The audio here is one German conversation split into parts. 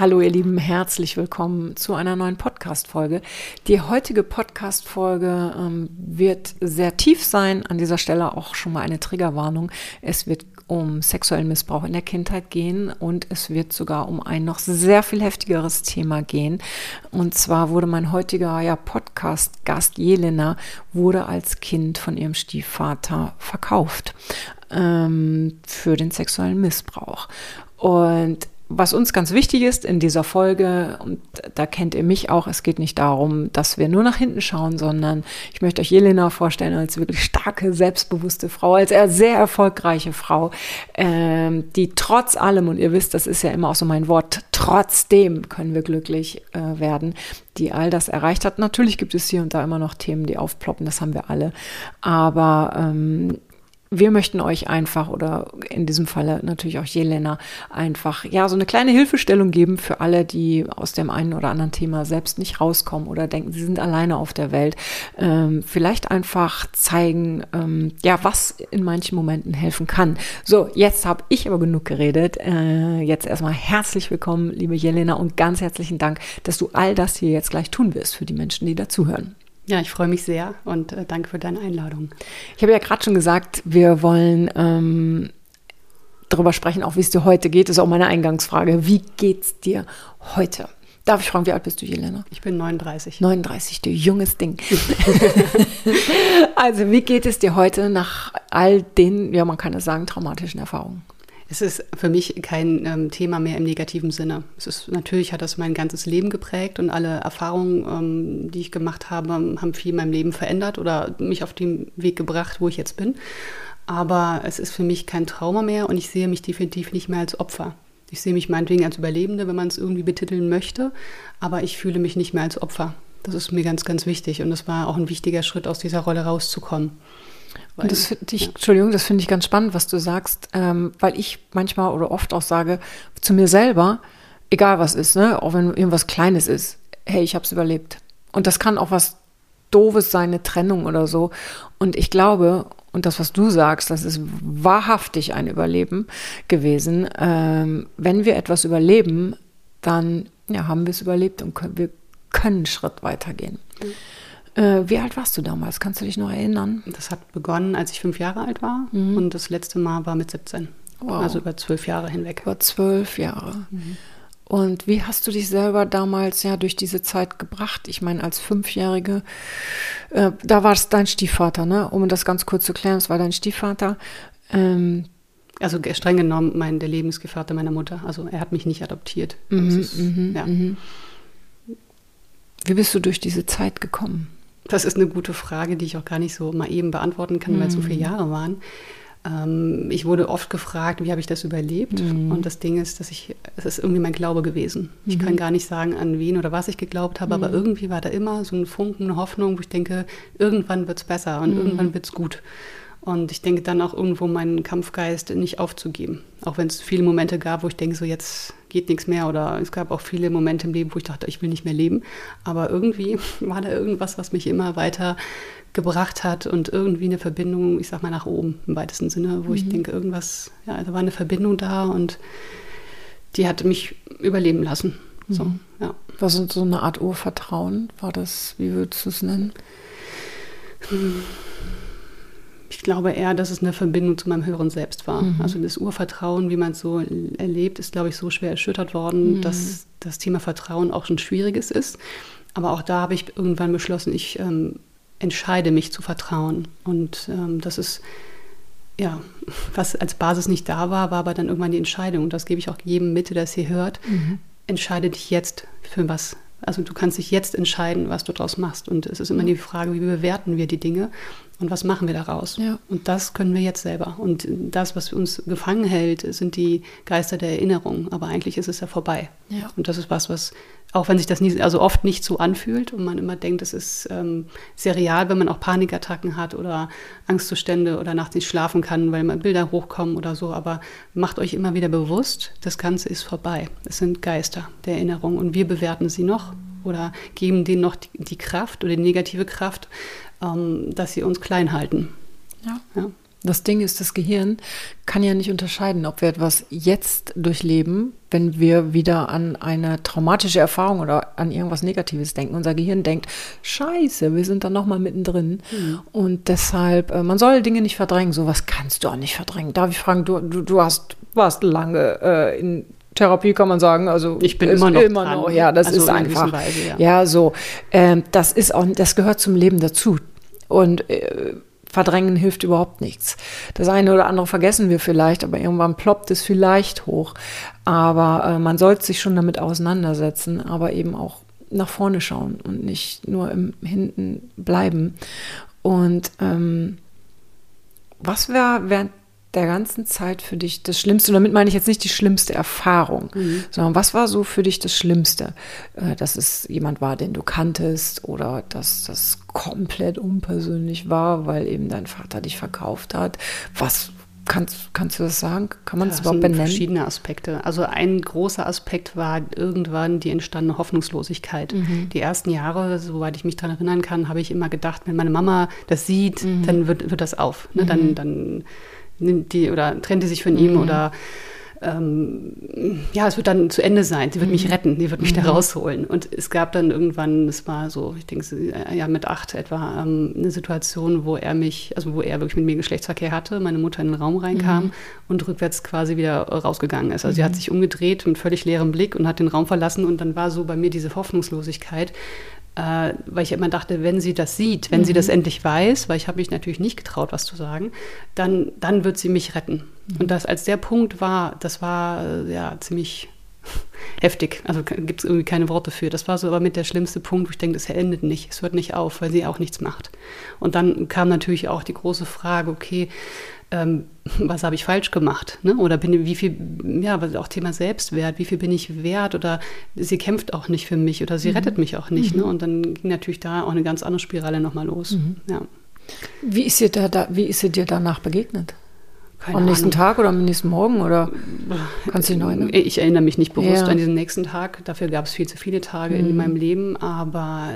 Hallo ihr Lieben, herzlich willkommen zu einer neuen Podcast-Folge. Die heutige Podcast-Folge ähm, wird sehr tief sein. An dieser Stelle auch schon mal eine Triggerwarnung. Es wird um sexuellen Missbrauch in der Kindheit gehen und es wird sogar um ein noch sehr viel heftigeres Thema gehen. Und zwar wurde mein heutiger ja, Podcast-Gast Jelena wurde als Kind von ihrem Stiefvater verkauft ähm, für den sexuellen Missbrauch. Und was uns ganz wichtig ist in dieser Folge, und da kennt ihr mich auch, es geht nicht darum, dass wir nur nach hinten schauen, sondern ich möchte euch Jelena vorstellen als wirklich starke, selbstbewusste Frau, als sehr erfolgreiche Frau, ähm, die trotz allem, und ihr wisst, das ist ja immer auch so mein Wort, trotzdem können wir glücklich äh, werden, die all das erreicht hat. Natürlich gibt es hier und da immer noch Themen, die aufploppen, das haben wir alle. Aber ähm, wir möchten euch einfach oder in diesem Falle natürlich auch Jelena einfach ja so eine kleine Hilfestellung geben für alle, die aus dem einen oder anderen Thema selbst nicht rauskommen oder denken, sie sind alleine auf der Welt. Ähm, vielleicht einfach zeigen, ähm, ja, was in manchen Momenten helfen kann. So, jetzt habe ich aber genug geredet. Äh, jetzt erstmal herzlich willkommen, liebe Jelena, und ganz herzlichen Dank, dass du all das hier jetzt gleich tun wirst für die Menschen, die dazuhören. Ja, ich freue mich sehr und äh, danke für deine Einladung. Ich habe ja gerade schon gesagt, wir wollen ähm, darüber sprechen, auch wie es dir heute geht. Das ist auch meine Eingangsfrage. Wie geht's dir heute? Darf ich fragen, wie alt bist du, Jelena? Ich bin 39. 39, du junges Ding. also, wie geht es dir heute nach all den, ja, man kann es sagen, traumatischen Erfahrungen? Es ist für mich kein ähm, Thema mehr im negativen Sinne. Es ist, natürlich hat das mein ganzes Leben geprägt und alle Erfahrungen, ähm, die ich gemacht habe, haben viel in meinem Leben verändert oder mich auf den Weg gebracht, wo ich jetzt bin. Aber es ist für mich kein Trauma mehr und ich sehe mich definitiv nicht mehr als Opfer. Ich sehe mich meinetwegen als Überlebende, wenn man es irgendwie betiteln möchte, aber ich fühle mich nicht mehr als Opfer. Das ist mir ganz, ganz wichtig und das war auch ein wichtiger Schritt, aus dieser Rolle rauszukommen. Und das finde ich, ja. Entschuldigung, das finde ich ganz spannend, was du sagst, ähm, weil ich manchmal oder oft auch sage zu mir selber, egal was ist, ne, auch wenn irgendwas Kleines ist, hey, ich habe es überlebt. Und das kann auch was Doofes sein, eine Trennung oder so. Und ich glaube, und das, was du sagst, das ist wahrhaftig ein Überleben gewesen. Ähm, wenn wir etwas überleben, dann ja, haben wir es überlebt und können, wir können einen Schritt weitergehen. Mhm. Äh, wie alt warst du damals? Kannst du dich noch erinnern? Das hat begonnen, als ich fünf Jahre alt war mhm. und das letzte Mal war mit 17. Wow. Also über zwölf Jahre hinweg. Über zwölf Jahre. Mhm. Und wie hast du dich selber damals ja durch diese Zeit gebracht? Ich meine, als Fünfjährige, äh, da war es dein Stiefvater, ne? Um das ganz kurz zu klären, es war dein Stiefvater. Ähm, also streng genommen mein der Lebensgefährte meiner Mutter. Also er hat mich nicht adoptiert. Mhm, ist, mhm, ja. Mhm. Wie bist du durch diese Zeit gekommen? Das ist eine gute Frage, die ich auch gar nicht so mal eben beantworten kann, mhm. weil es so viele mhm. Jahre waren. Ähm, ich wurde oft gefragt, wie habe ich das überlebt? Mhm. Und das Ding ist, dass ich, es ist irgendwie mein Glaube gewesen. Ich mhm. kann gar nicht sagen, an wen oder was ich geglaubt habe, aber mhm. irgendwie war da immer so ein Funken, eine Hoffnung, wo ich denke, irgendwann wird es besser und mhm. irgendwann wird es gut. Und ich denke dann auch irgendwo meinen Kampfgeist nicht aufzugeben. Auch wenn es viele Momente gab, wo ich denke, so jetzt geht nichts mehr. Oder es gab auch viele Momente im Leben, wo ich dachte, ich will nicht mehr leben. Aber irgendwie war da irgendwas, was mich immer weiter gebracht hat und irgendwie eine Verbindung, ich sag mal, nach oben im weitesten Sinne, wo mhm. ich denke, irgendwas, ja, da war eine Verbindung da und die hat mich überleben lassen. So, mhm. ja. War so eine Art Urvertrauen? War das, wie würdest du es nennen? Hm ich glaube eher, dass es eine Verbindung zu meinem höheren Selbst war. Mhm. Also das Urvertrauen, wie man es so erlebt, ist, glaube ich, so schwer erschüttert worden, mhm. dass das Thema Vertrauen auch schon schwieriges ist. Aber auch da habe ich irgendwann beschlossen, ich ähm, entscheide mich zu vertrauen. Und ähm, das ist, ja, was als Basis nicht da war, war aber dann irgendwann die Entscheidung. Und das gebe ich auch jedem mit, der das hier hört. Mhm. Entscheide dich jetzt für was. Also du kannst dich jetzt entscheiden, was du daraus machst. Und es ist immer die Frage, wie bewerten wir die Dinge und was machen wir daraus? Ja. Und das können wir jetzt selber. Und das, was uns gefangen hält, sind die Geister der Erinnerung. Aber eigentlich ist es ja vorbei. Ja. Und das ist was, was, auch wenn sich das nie, also oft nicht so anfühlt und man immer denkt, es ist ähm, sehr real, wenn man auch Panikattacken hat oder Angstzustände oder nachts nicht schlafen kann, weil mal Bilder hochkommen oder so. Aber macht euch immer wieder bewusst, das Ganze ist vorbei. Es sind Geister der Erinnerung und wir bewerten sie noch oder geben denen noch die, die Kraft oder die negative Kraft, ähm, dass sie uns klein halten. Ja. ja. Das Ding ist, das Gehirn kann ja nicht unterscheiden, ob wir etwas jetzt durchleben, wenn wir wieder an eine traumatische Erfahrung oder an irgendwas Negatives denken. Unser Gehirn denkt, scheiße, wir sind da nochmal mittendrin. Mhm. Und deshalb, äh, man soll Dinge nicht verdrängen. Sowas kannst du auch nicht verdrängen. Darf ich fragen, du, du, du hast, warst lange äh, in Therapie kann man sagen. Also ich bin immer noch, immer dran. noch ja, das also ist einfach. Weise, ja. ja. so. Ähm, das ist auch, das gehört zum Leben dazu. Und äh, verdrängen hilft überhaupt nichts. Das eine oder andere vergessen wir vielleicht, aber irgendwann ploppt es vielleicht hoch. Aber äh, man sollte sich schon damit auseinandersetzen, aber eben auch nach vorne schauen und nicht nur im Hinten bleiben. Und ähm, was wäre während der ganzen Zeit für dich das Schlimmste? Und damit meine ich jetzt nicht die schlimmste Erfahrung, mhm. sondern was war so für dich das Schlimmste? Äh, dass es jemand war, den du kanntest oder dass das komplett unpersönlich war, weil eben dein Vater dich verkauft hat. Was Kannst, kannst du das sagen? Kann man das, das überhaupt benennen? Verschiedene Aspekte. Also ein großer Aspekt war irgendwann die entstandene Hoffnungslosigkeit. Mhm. Die ersten Jahre, soweit ich mich daran erinnern kann, habe ich immer gedacht, wenn meine Mama das sieht, mhm. dann wird, wird das auf. Ne? Dann, mhm. dann nimmt die oder trennt die sich von ihm mhm. oder ähm, ja, es wird dann zu Ende sein. Sie wird mhm. mich retten, sie wird mich mhm. da rausholen. Und es gab dann irgendwann, es war so, ich denke, ja, mit acht etwa, ähm, eine Situation, wo er mich, also wo er wirklich mit mir Geschlechtsverkehr hatte, meine Mutter in den Raum reinkam mhm. und rückwärts quasi wieder rausgegangen ist. Also sie hat mhm. sich umgedreht mit völlig leerem Blick und hat den Raum verlassen und dann war so bei mir diese Hoffnungslosigkeit, äh, weil ich immer dachte, wenn sie das sieht, wenn mhm. sie das endlich weiß, weil ich habe mich natürlich nicht getraut, was zu sagen, dann, dann wird sie mich retten. Mhm. Und das als der Punkt war, das war äh, ja ziemlich heftig. Also gibt es irgendwie keine Worte für. Das war so aber mit der schlimmste Punkt, wo ich denke, das endet nicht, es hört nicht auf, weil sie auch nichts macht. Und dann kam natürlich auch die große Frage, okay, ähm, was habe ich falsch gemacht? Ne? Oder bin, wie viel, ja, auch Thema Selbstwert, wie viel bin ich wert? Oder sie kämpft auch nicht für mich oder sie mhm. rettet mich auch nicht. Ne? Mhm. Ne? Und dann ging natürlich da auch eine ganz andere Spirale nochmal los. Mhm. Ja. Wie, ist sie da, da, wie ist sie dir danach begegnet? Keine am nächsten Ahnung. Tag oder am nächsten Morgen oder kannst du dich noch erinnern? Ich erinnere mich nicht bewusst ja. an diesen nächsten Tag. Dafür gab es viel zu viele Tage mhm. in meinem Leben. Aber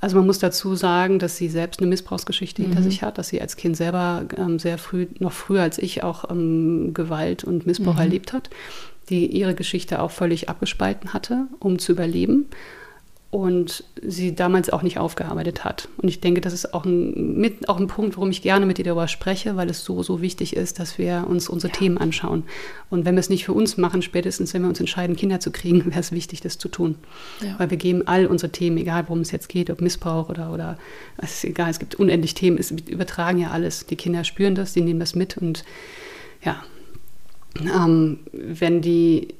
also man muss dazu sagen, dass sie selbst eine Missbrauchsgeschichte mhm. hinter sich hat, dass sie als Kind selber ähm, sehr früh, noch früher als ich, auch ähm, Gewalt und Missbrauch mhm. erlebt hat, die ihre Geschichte auch völlig abgespalten hatte, um zu überleben und sie damals auch nicht aufgearbeitet hat. Und ich denke, das ist auch ein, mit, auch ein Punkt, warum ich gerne mit dir darüber spreche, weil es so, so wichtig ist, dass wir uns unsere ja. Themen anschauen. Und wenn wir es nicht für uns machen, spätestens wenn wir uns entscheiden, Kinder zu kriegen, wäre es wichtig, das zu tun. Ja. Weil wir geben all unsere Themen, egal worum es jetzt geht, ob Missbrauch oder, oder es ist egal, es gibt unendlich Themen, es übertragen ja alles. Die Kinder spüren das, die nehmen das mit und ja, ähm, wenn die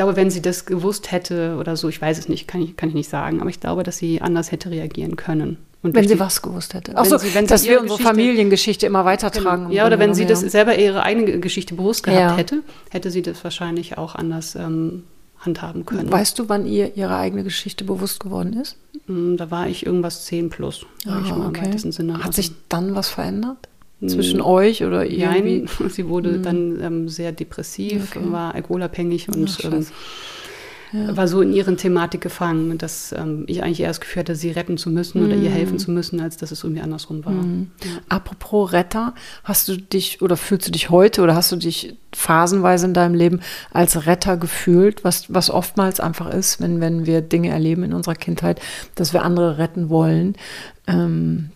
glaube, wenn sie das gewusst hätte oder so, ich weiß es nicht, kann ich, kann ich nicht sagen, aber ich glaube, dass sie anders hätte reagieren können. Und wenn sie die, was gewusst hätte. Achso, dass wir unsere Familiengeschichte immer weitertragen. Genau. Ja, oder wenn sie das selber ihre eigene Geschichte bewusst gehabt ja. hätte, hätte sie das wahrscheinlich auch anders ähm, handhaben können. Weißt du, wann ihr ihre eigene Geschichte bewusst geworden ist? Mm, da war ich irgendwas 10 plus, ah, ich mal okay. im Sinne. Hat sich dann was verändert? Zwischen mm, euch oder irgendwie? Nein, sie wurde mhm. dann ähm, sehr depressiv, okay. war alkoholabhängig und Ach, ähm, ja. war so in ihren Thematik gefangen, dass ähm, ich eigentlich eher das Gefühl hatte, sie retten zu müssen mhm. oder ihr helfen mm. zu müssen, als dass es irgendwie andersrum war. Mhm. Ja. Apropos Retter, hast du dich oder fühlst du dich heute oder hast du dich phasenweise in deinem Leben als Retter gefühlt, was, was oftmals einfach ist, wenn, wenn wir Dinge erleben in unserer Kindheit, dass wir andere retten wollen. Ähm,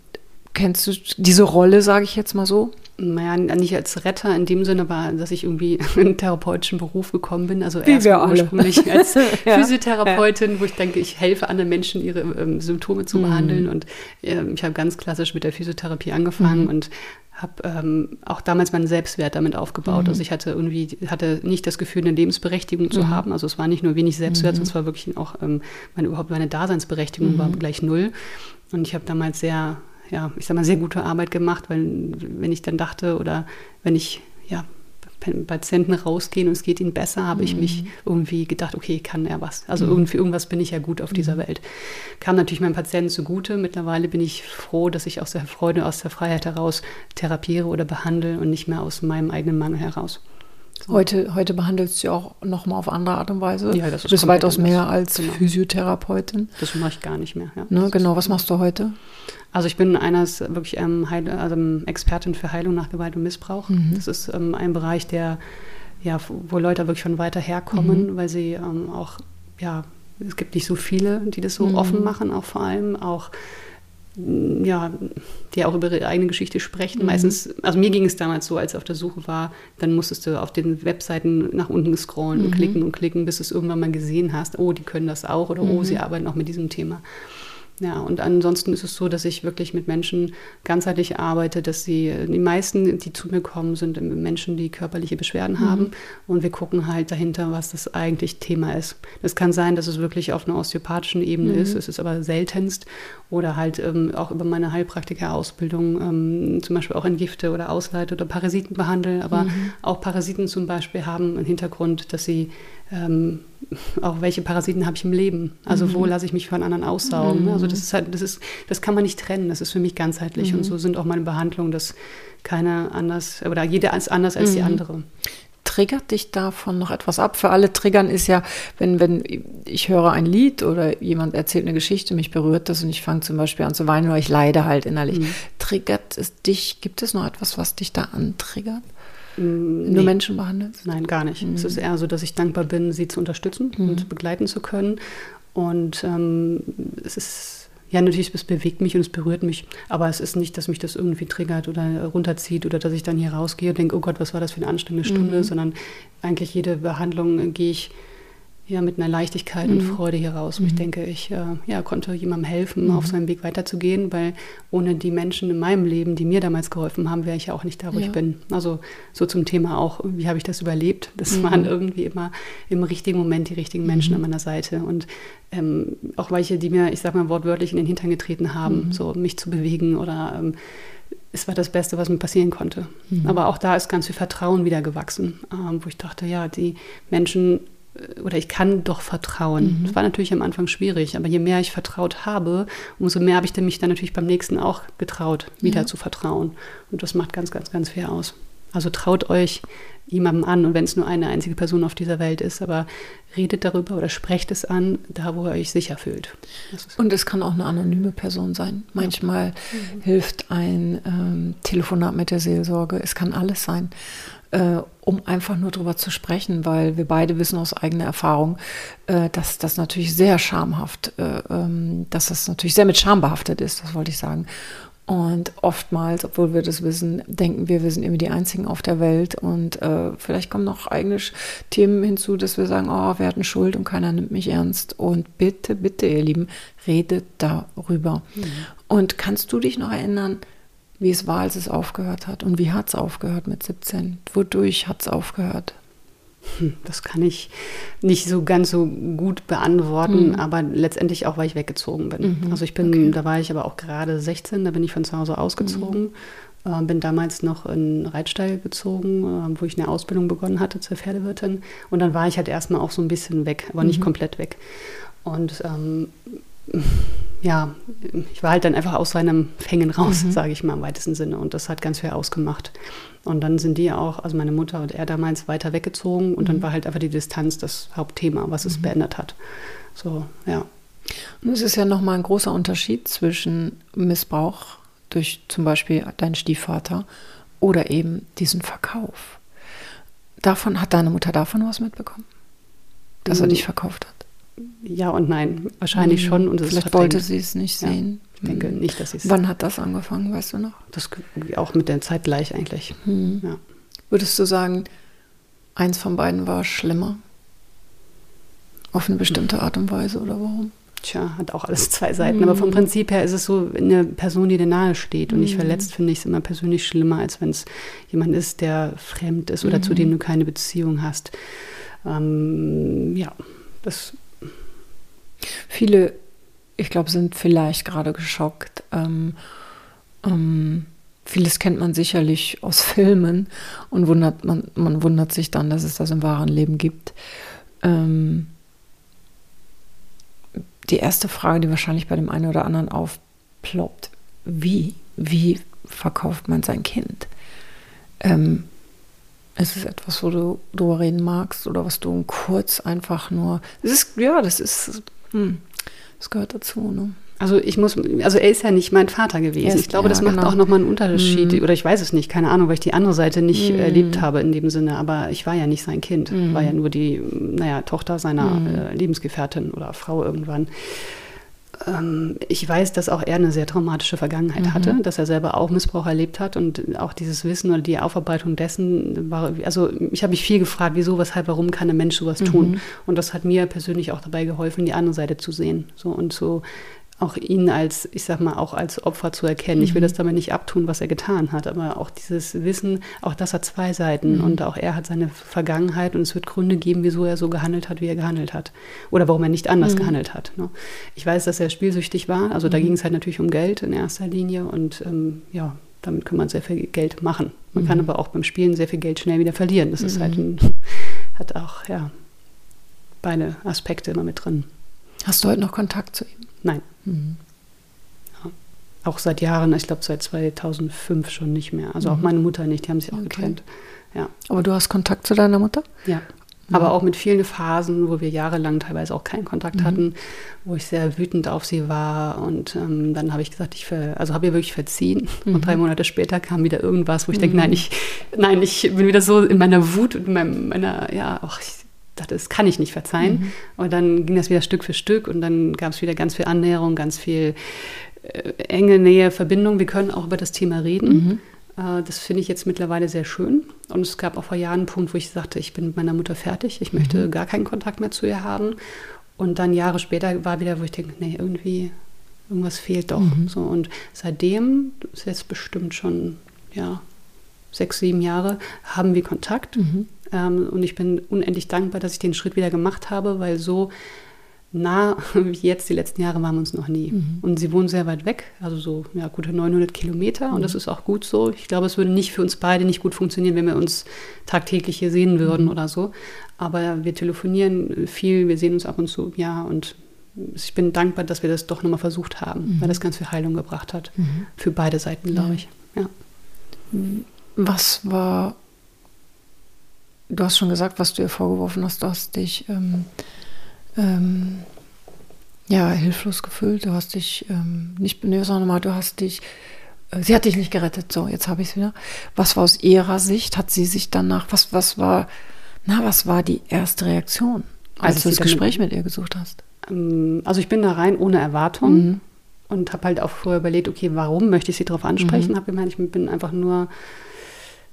Kennst du diese Rolle, sage ich jetzt mal so? Naja, nicht als Retter in dem Sinne, aber dass ich irgendwie in einen therapeutischen Beruf gekommen bin. Also Wie erst ursprünglich als ja. Physiotherapeutin, wo ich denke, ich helfe anderen Menschen, ihre ähm, Symptome zu mhm. behandeln. Und ähm, ich habe ganz klassisch mit der Physiotherapie angefangen mhm. und habe ähm, auch damals meinen Selbstwert damit aufgebaut. Mhm. Also ich hatte irgendwie hatte nicht das Gefühl, eine Lebensberechtigung zu mhm. haben. Also es war nicht nur wenig Selbstwert, mhm. sondern es war wirklich auch ähm, meine überhaupt meine Daseinsberechtigung war mhm. gleich null. Und ich habe damals sehr ja, ich sag mal, sehr gute Arbeit gemacht, weil wenn ich dann dachte oder wenn ich ja Patienten rausgehen und es geht ihnen besser, habe mhm. ich mich irgendwie gedacht, okay, kann er was. Also mhm. irgendwie irgendwas bin ich ja gut auf mhm. dieser Welt. Kam natürlich meinem Patienten zugute. Mittlerweile bin ich froh, dass ich aus der Freude, aus der Freiheit heraus therapiere oder behandle und nicht mehr aus meinem eigenen Mangel heraus. Heute, heute behandelst du auch nochmal auf andere Art und Weise. Ja, das ist du bist weitaus mehr als genau. Physiotherapeutin. Das mache ich gar nicht mehr. Ja. Ne, genau, was machst du heute? Also ich bin eines wirklich ähm, Heil, also Expertin für Heilung nach Gewalt und Missbrauch. Mhm. Das ist ähm, ein Bereich, der ja, wo Leute wirklich von weiter herkommen, mhm. weil sie ähm, auch, ja, es gibt nicht so viele, die das so mhm. offen machen, auch vor allem auch ja, die auch über ihre eigene Geschichte sprechen. Mhm. Meistens, also mir ging es damals so, als ich auf der Suche war, dann musstest du auf den Webseiten nach unten scrollen mhm. und klicken und klicken, bis du es irgendwann mal gesehen hast, oh, die können das auch oder oh, sie mhm. arbeiten auch mit diesem Thema. Ja, und ansonsten ist es so, dass ich wirklich mit Menschen ganzheitlich arbeite, dass sie, die meisten, die zu mir kommen, sind Menschen, die körperliche Beschwerden mhm. haben. Und wir gucken halt dahinter, was das eigentlich Thema ist. Es kann sein, dass es wirklich auf einer osteopathischen Ebene mhm. ist, es ist aber seltenst. Oder halt ähm, auch über meine Heilpraktiker-Ausbildung, ähm, zum Beispiel auch Entgifte oder Ausleite oder Parasiten behandle. Aber mhm. auch Parasiten zum Beispiel haben einen Hintergrund, dass sie ähm, auch welche Parasiten habe ich im Leben? Also mhm. wo lasse ich mich von anderen aussaugen? Mhm. Also das ist halt, das ist, das kann man nicht trennen. Das ist für mich ganzheitlich mhm. und so sind auch meine Behandlungen, dass keiner anders oder jede ist anders als die mhm. andere. Triggert dich davon noch etwas ab? Für alle Triggern ist ja, wenn, wenn ich höre ein Lied oder jemand erzählt eine Geschichte, mich berührt das und ich fange zum Beispiel an zu weinen oder ich leide halt innerlich. Mhm. Triggert es dich? Gibt es noch etwas, was dich da antriggert? Nee. Nur Menschen behandelst? Nein, gar nicht. Mhm. Es ist eher so, dass ich dankbar bin, sie zu unterstützen mhm. und begleiten zu können. Und ähm, es ist, ja, natürlich, es bewegt mich und es berührt mich, aber es ist nicht, dass mich das irgendwie triggert oder runterzieht oder dass ich dann hier rausgehe und denke, oh Gott, was war das für eine anstrengende Stunde, mhm. sondern eigentlich jede Behandlung gehe ich ja, mit einer Leichtigkeit mhm. und Freude hier raus. Mhm. Ich denke, ich äh, ja, konnte jemandem helfen, mhm. auf seinem Weg weiterzugehen, weil ohne die Menschen in meinem Leben, die mir damals geholfen haben, wäre ich ja auch nicht da, wo ja. ich bin. Also so zum Thema auch, wie habe ich das überlebt? Das mhm. waren irgendwie immer im richtigen Moment die richtigen Menschen mhm. an meiner Seite. Und ähm, auch welche, die mir, ich sage mal wortwörtlich, in den Hintern getreten haben, mhm. so mich zu bewegen oder ähm, es war das Beste, was mir passieren konnte. Aber auch da ist ganz viel Vertrauen wieder gewachsen, ähm, wo ich dachte, ja, die Menschen oder ich kann doch vertrauen. Mhm. Das war natürlich am Anfang schwierig, aber je mehr ich vertraut habe, umso mehr habe ich mich dann natürlich beim nächsten auch getraut, wieder ja. zu vertrauen. Und das macht ganz, ganz, ganz viel aus. Also traut euch jemandem an und wenn es nur eine einzige Person auf dieser Welt ist, aber redet darüber oder sprecht es an, da wo ihr euch sicher fühlt. Und es kann auch eine anonyme Person sein. Manchmal ja. mhm. hilft ein ähm, Telefonat mit der Seelsorge. Es kann alles sein äh, um einfach nur darüber zu sprechen, weil wir beide wissen aus eigener Erfahrung, äh, dass das natürlich sehr schamhaft, äh, ähm, dass das natürlich sehr mit Scham behaftet ist, das wollte ich sagen. Und oftmals, obwohl wir das wissen, denken wir, wir sind irgendwie die Einzigen auf der Welt. Und äh, vielleicht kommen noch eigene Themen hinzu, dass wir sagen, oh, wir hatten Schuld und keiner nimmt mich ernst. Und bitte, bitte, ihr Lieben, redet darüber. Mhm. Und kannst du dich noch erinnern, wie es war, als es aufgehört hat. Und wie hat es aufgehört mit 17? Wodurch hat es aufgehört? Hm, das kann ich nicht so ganz so gut beantworten, mhm. aber letztendlich auch, weil ich weggezogen bin. Mhm. Also ich bin, okay. da war ich aber auch gerade 16, da bin ich von zu Hause ausgezogen. Mhm. Äh, bin damals noch in Reitstall gezogen, äh, wo ich eine Ausbildung begonnen hatte zur Pferdewirtin. Und dann war ich halt erstmal auch so ein bisschen weg, aber nicht mhm. komplett weg. Und ähm, ja, ich war halt dann einfach aus seinem Fängen raus, mhm. sage ich mal im weitesten Sinne. Und das hat ganz viel ausgemacht. Und dann sind die auch, also meine Mutter und er damals weiter weggezogen und mhm. dann war halt einfach die Distanz das Hauptthema, was es mhm. beendet hat. So, ja. Und es ist ja nochmal ein großer Unterschied zwischen Missbrauch durch zum Beispiel deinen Stiefvater oder eben diesen Verkauf. Davon hat deine Mutter davon was mitbekommen, dass er mm. dich verkauft hat? Ja und nein. Wahrscheinlich mhm. schon. Und Vielleicht wollte sie es nicht sehen. Ja, ich denke mhm. nicht, dass sie es. Wann hat das angefangen, weißt du noch? Das auch mit der Zeit gleich eigentlich. Mhm. Ja. Würdest du sagen, eins von beiden war schlimmer? Auf eine bestimmte Art und Weise oder warum? Tja, hat auch alles zwei Seiten. Aber vom mhm. Prinzip her ist es so, eine Person, die dir nahe steht und nicht mhm. verletzt, finde ich es immer persönlich schlimmer, als wenn es jemand ist, der fremd ist oder zu dem du keine Beziehung hast. Ähm, ja, das Viele, ich glaube, sind vielleicht gerade geschockt. Ähm, ähm, vieles kennt man sicherlich aus Filmen und wundert, man, man wundert sich dann, dass es das im wahren Leben gibt. Ähm, die erste Frage, die wahrscheinlich bei dem einen oder anderen aufploppt, wie, wie verkauft man sein Kind? Ähm, Ist es etwas, wo du drüber reden magst oder was du kurz einfach nur. Es ist, ja, das ist, hm, das gehört dazu, ne? Also ich muss, also er ist ja nicht mein Vater gewesen. Ist, ich glaube, ja, das macht genau. auch nochmal einen Unterschied. Mhm. Oder ich weiß es nicht, keine Ahnung, weil ich die andere Seite nicht mhm. erlebt habe in dem Sinne. Aber ich war ja nicht sein Kind. Mhm. War ja nur die, naja, Tochter seiner mhm. äh, Lebensgefährtin oder Frau irgendwann. Ähm, ich weiß, dass auch er eine sehr traumatische Vergangenheit mhm. hatte, dass er selber auch Missbrauch erlebt hat und auch dieses Wissen oder die Aufarbeitung dessen war, also ich habe mich viel gefragt, wieso, weshalb, warum kann ein Mensch sowas tun? Mhm. Und das hat mir persönlich auch dabei geholfen, die andere Seite zu sehen. So und so auch ihn als, ich sag mal, auch als Opfer zu erkennen. Mhm. Ich will mhm. das damit nicht abtun, was er getan hat, aber auch dieses Wissen, auch das hat zwei Seiten mhm. und auch er hat seine Vergangenheit und es wird Gründe geben, wieso er so gehandelt hat, wie er gehandelt hat oder warum er nicht anders mhm. gehandelt hat. Ne? Ich weiß, dass er spielsüchtig war, also da mhm. ging es halt natürlich um Geld in erster Linie und ähm, ja, damit kann man sehr viel Geld machen. Man kann mhm. aber auch beim Spielen sehr viel Geld schnell wieder verlieren. Das ist halt ein, hat auch, ja, beide Aspekte immer mit drin. Hast du heute noch Kontakt zu ihm? Nein. Mhm. Ja. Auch seit Jahren, ich glaube seit 2005 schon nicht mehr. Also mhm. auch meine Mutter nicht, die haben sich auch okay. getrennt. Ja. Aber du hast Kontakt zu deiner Mutter? Ja. Mhm. Aber auch mit vielen Phasen, wo wir jahrelang teilweise auch keinen Kontakt mhm. hatten, wo ich sehr wütend auf sie war. Und ähm, dann habe ich gesagt, ich ver also habe ihr wirklich verziehen. Mhm. Und drei Monate später kam wieder irgendwas, wo ich denke, nein, mhm. ich, nein, ich bin wieder so in meiner Wut und in meiner, ja, ach, ich, dachte, das kann ich nicht verzeihen. Mhm. Und dann ging das wieder Stück für Stück und dann gab es wieder ganz viel Annäherung, ganz viel äh, enge Nähe, Verbindung. Wir können auch über das Thema reden. Mhm. Äh, das finde ich jetzt mittlerweile sehr schön. Und es gab auch vor Jahren einen Punkt, wo ich sagte, ich bin mit meiner Mutter fertig, ich möchte mhm. gar keinen Kontakt mehr zu ihr haben. Und dann Jahre später war wieder, wo ich denke, nee, irgendwie, irgendwas fehlt doch. Mhm. So, und seitdem, das ist jetzt bestimmt schon, ja, sechs, sieben Jahre, haben wir Kontakt. Mhm. Ähm, und ich bin unendlich dankbar, dass ich den Schritt wieder gemacht habe, weil so nah wie jetzt die letzten Jahre waren wir uns noch nie. Mhm. Und sie wohnen sehr weit weg, also so ja, gute 900 Kilometer. Mhm. Und das ist auch gut so. Ich glaube, es würde nicht für uns beide nicht gut funktionieren, wenn wir uns tagtäglich hier sehen würden mhm. oder so. Aber wir telefonieren viel, wir sehen uns ab und zu, ja. Und ich bin dankbar, dass wir das doch nochmal versucht haben, weil das ganz viel Heilung gebracht hat. Mhm. Für beide Seiten, glaube ich. Ja. Was war du hast schon gesagt, was du ihr vorgeworfen hast. Du hast dich ähm, ähm, ja hilflos gefühlt. Du hast dich ähm, nicht, nee, sondern mal, du hast dich, äh, sie hat dich nicht gerettet. So, jetzt habe ich es wieder. Was war aus ihrer Sicht? Hat sie sich danach, was, was war, na, was war die erste Reaktion, als, als du das Gespräch mit ihr gesucht hast? Ähm, also ich bin da rein ohne Erwartung. Mhm. Und habe halt auch vorher überlegt, okay, warum möchte ich sie darauf ansprechen? Mhm. Habe gemeint, ich bin einfach nur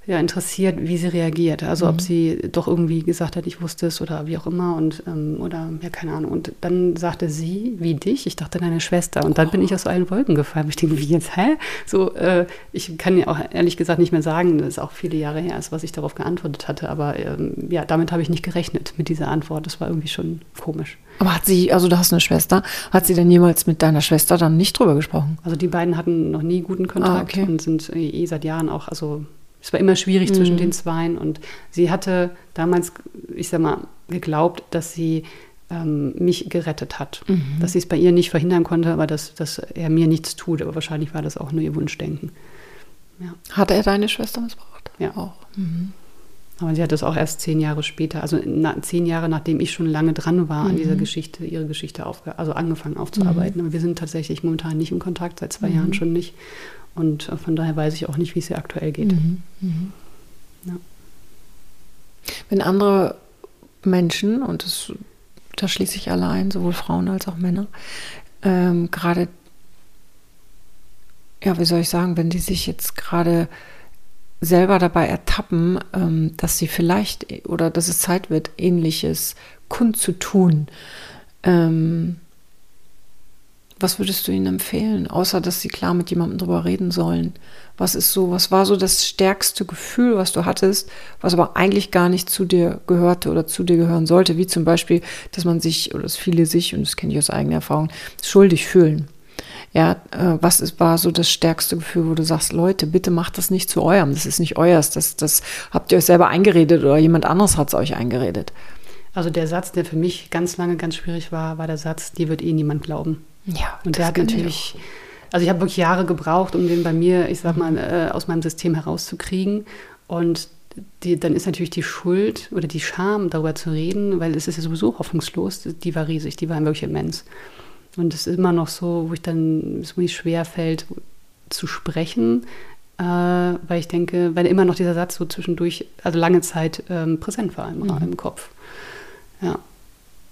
ja, interessiert, wie sie reagiert. Also mhm. ob sie doch irgendwie gesagt hat, ich wusste es oder wie auch immer und ähm, oder ja, keine Ahnung. Und dann sagte sie, wie dich, ich dachte deine Schwester. Und dann oh. bin ich aus allen Wolken gefallen. Ich denke, wie jetzt, hä? So, äh, ich kann ja auch ehrlich gesagt nicht mehr sagen, das ist auch viele Jahre her ist, was ich darauf geantwortet hatte. Aber ähm, ja, damit habe ich nicht gerechnet mit dieser Antwort. Das war irgendwie schon komisch. Aber hat sie, also du hast eine Schwester, hat sie denn jemals mit deiner Schwester dann nicht drüber gesprochen? Also die beiden hatten noch nie guten Kontakt ah, okay. und sind eh seit Jahren auch, also es war immer schwierig mhm. zwischen den Zweien und sie hatte damals, ich sag mal, geglaubt, dass sie ähm, mich gerettet hat. Mhm. Dass sie es bei ihr nicht verhindern konnte, aber dass, dass er mir nichts tut. Aber wahrscheinlich war das auch nur ihr Wunschdenken. Ja. Hat er deine Schwester missbraucht? Ja. Auch. Mhm. Aber sie hat das auch erst zehn Jahre später, also na, zehn Jahre nachdem ich schon lange dran war, an dieser mhm. Geschichte, ihre Geschichte aufge also angefangen aufzuarbeiten. Mhm. Aber wir sind tatsächlich momentan nicht im Kontakt, seit zwei mhm. Jahren schon nicht. Und äh, von daher weiß ich auch nicht, wie es ihr aktuell geht. Mhm. Mhm. Ja. Wenn andere Menschen, und das, da schließe ich alle ein, sowohl Frauen als auch Männer, ähm, gerade, ja, wie soll ich sagen, wenn die sich jetzt gerade selber dabei ertappen, ähm, dass sie vielleicht oder dass es Zeit wird, ähnliches kundzutun, ähm, was würdest du ihnen empfehlen, außer dass sie klar mit jemandem drüber reden sollen? Was ist so, was war so das stärkste Gefühl, was du hattest, was aber eigentlich gar nicht zu dir gehörte oder zu dir gehören sollte, wie zum Beispiel, dass man sich oder dass viele sich, und das kenne ich aus eigener Erfahrung, schuldig fühlen. Ja, äh, was ist, war so das stärkste Gefühl, wo du sagst, Leute, bitte macht das nicht zu eurem, das ist nicht euers, das, das habt ihr euch selber eingeredet oder jemand anderes hat es euch eingeredet. Also der Satz, der für mich ganz lange ganz schwierig war, war der Satz, dir wird eh niemand glauben. Ja, und der hat natürlich, also ich habe wirklich Jahre gebraucht, um den bei mir, ich sag mal, äh, aus meinem System herauszukriegen. Und die, dann ist natürlich die Schuld oder die Scham, darüber zu reden, weil es ist ja sowieso hoffnungslos, die war riesig, die war wirklich immens. Und es ist immer noch so, wo ich dann, es mir schwer fällt, zu sprechen, äh, weil ich denke, weil immer noch dieser Satz so zwischendurch, also lange Zeit ähm, präsent war im, mhm. im Kopf. Ja.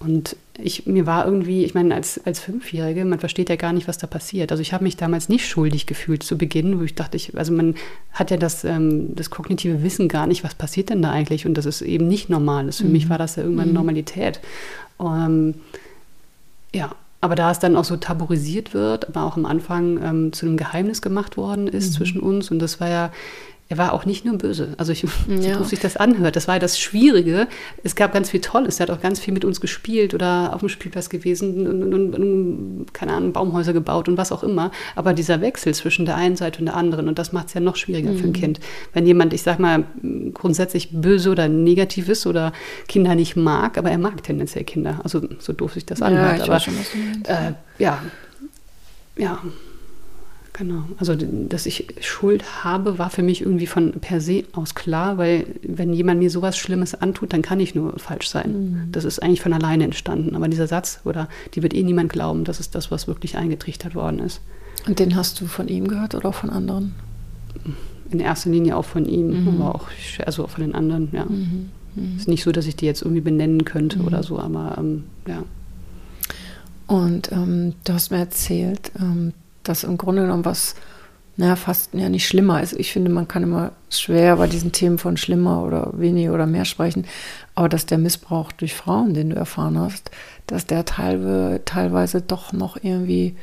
Und ich, mir war irgendwie, ich meine, als, als Fünfjährige, man versteht ja gar nicht, was da passiert. Also ich habe mich damals nicht schuldig gefühlt zu Beginn, wo ich dachte, ich, also man hat ja das, ähm, das kognitive Wissen gar nicht, was passiert denn da eigentlich und das ist eben nicht normal ist. Für mhm. mich war das ja irgendwann mhm. Normalität. Ähm, ja, aber da es dann auch so tabuisiert wird, aber auch am Anfang ähm, zu einem Geheimnis gemacht worden ist mhm. zwischen uns und das war ja er war auch nicht nur böse. Also ich, ja. so sich das anhört. Das war ja das Schwierige. Es gab ganz viel Tolles. Er hat auch ganz viel mit uns gespielt oder auf dem Spielplatz gewesen und, und, und, keine Ahnung, Baumhäuser gebaut und was auch immer. Aber dieser Wechsel zwischen der einen Seite und der anderen, und das macht es ja noch schwieriger mhm. für ein mhm. Kind. Wenn jemand, ich sag mal, grundsätzlich böse oder negativ ist oder Kinder nicht mag, aber er mag tendenziell Kinder. Also so doof sich das anhört. Ja, aber, schon. Äh, ja, ja. Genau. Also, dass ich Schuld habe, war für mich irgendwie von per se aus klar, weil wenn jemand mir sowas Schlimmes antut, dann kann ich nur falsch sein. Mhm. Das ist eigentlich von alleine entstanden. Aber dieser Satz, oder die wird eh niemand glauben, das ist das, was wirklich eingetrichtert worden ist. Und den hast du von ihm gehört oder auch von anderen? In erster Linie auch von ihm, mhm. aber auch also von den anderen, ja. Mhm. mhm. Ist nicht so, dass ich die jetzt irgendwie benennen könnte mhm. oder so, aber ähm, ja. Und ähm, du hast mir erzählt, ähm, das im Grunde genommen was, naja, fast ja nicht schlimmer ist. Ich finde, man kann immer schwer bei diesen Themen von schlimmer oder weniger oder mehr sprechen. Aber dass der Missbrauch durch Frauen, den du erfahren hast, dass der teilweise, teilweise doch noch irgendwie,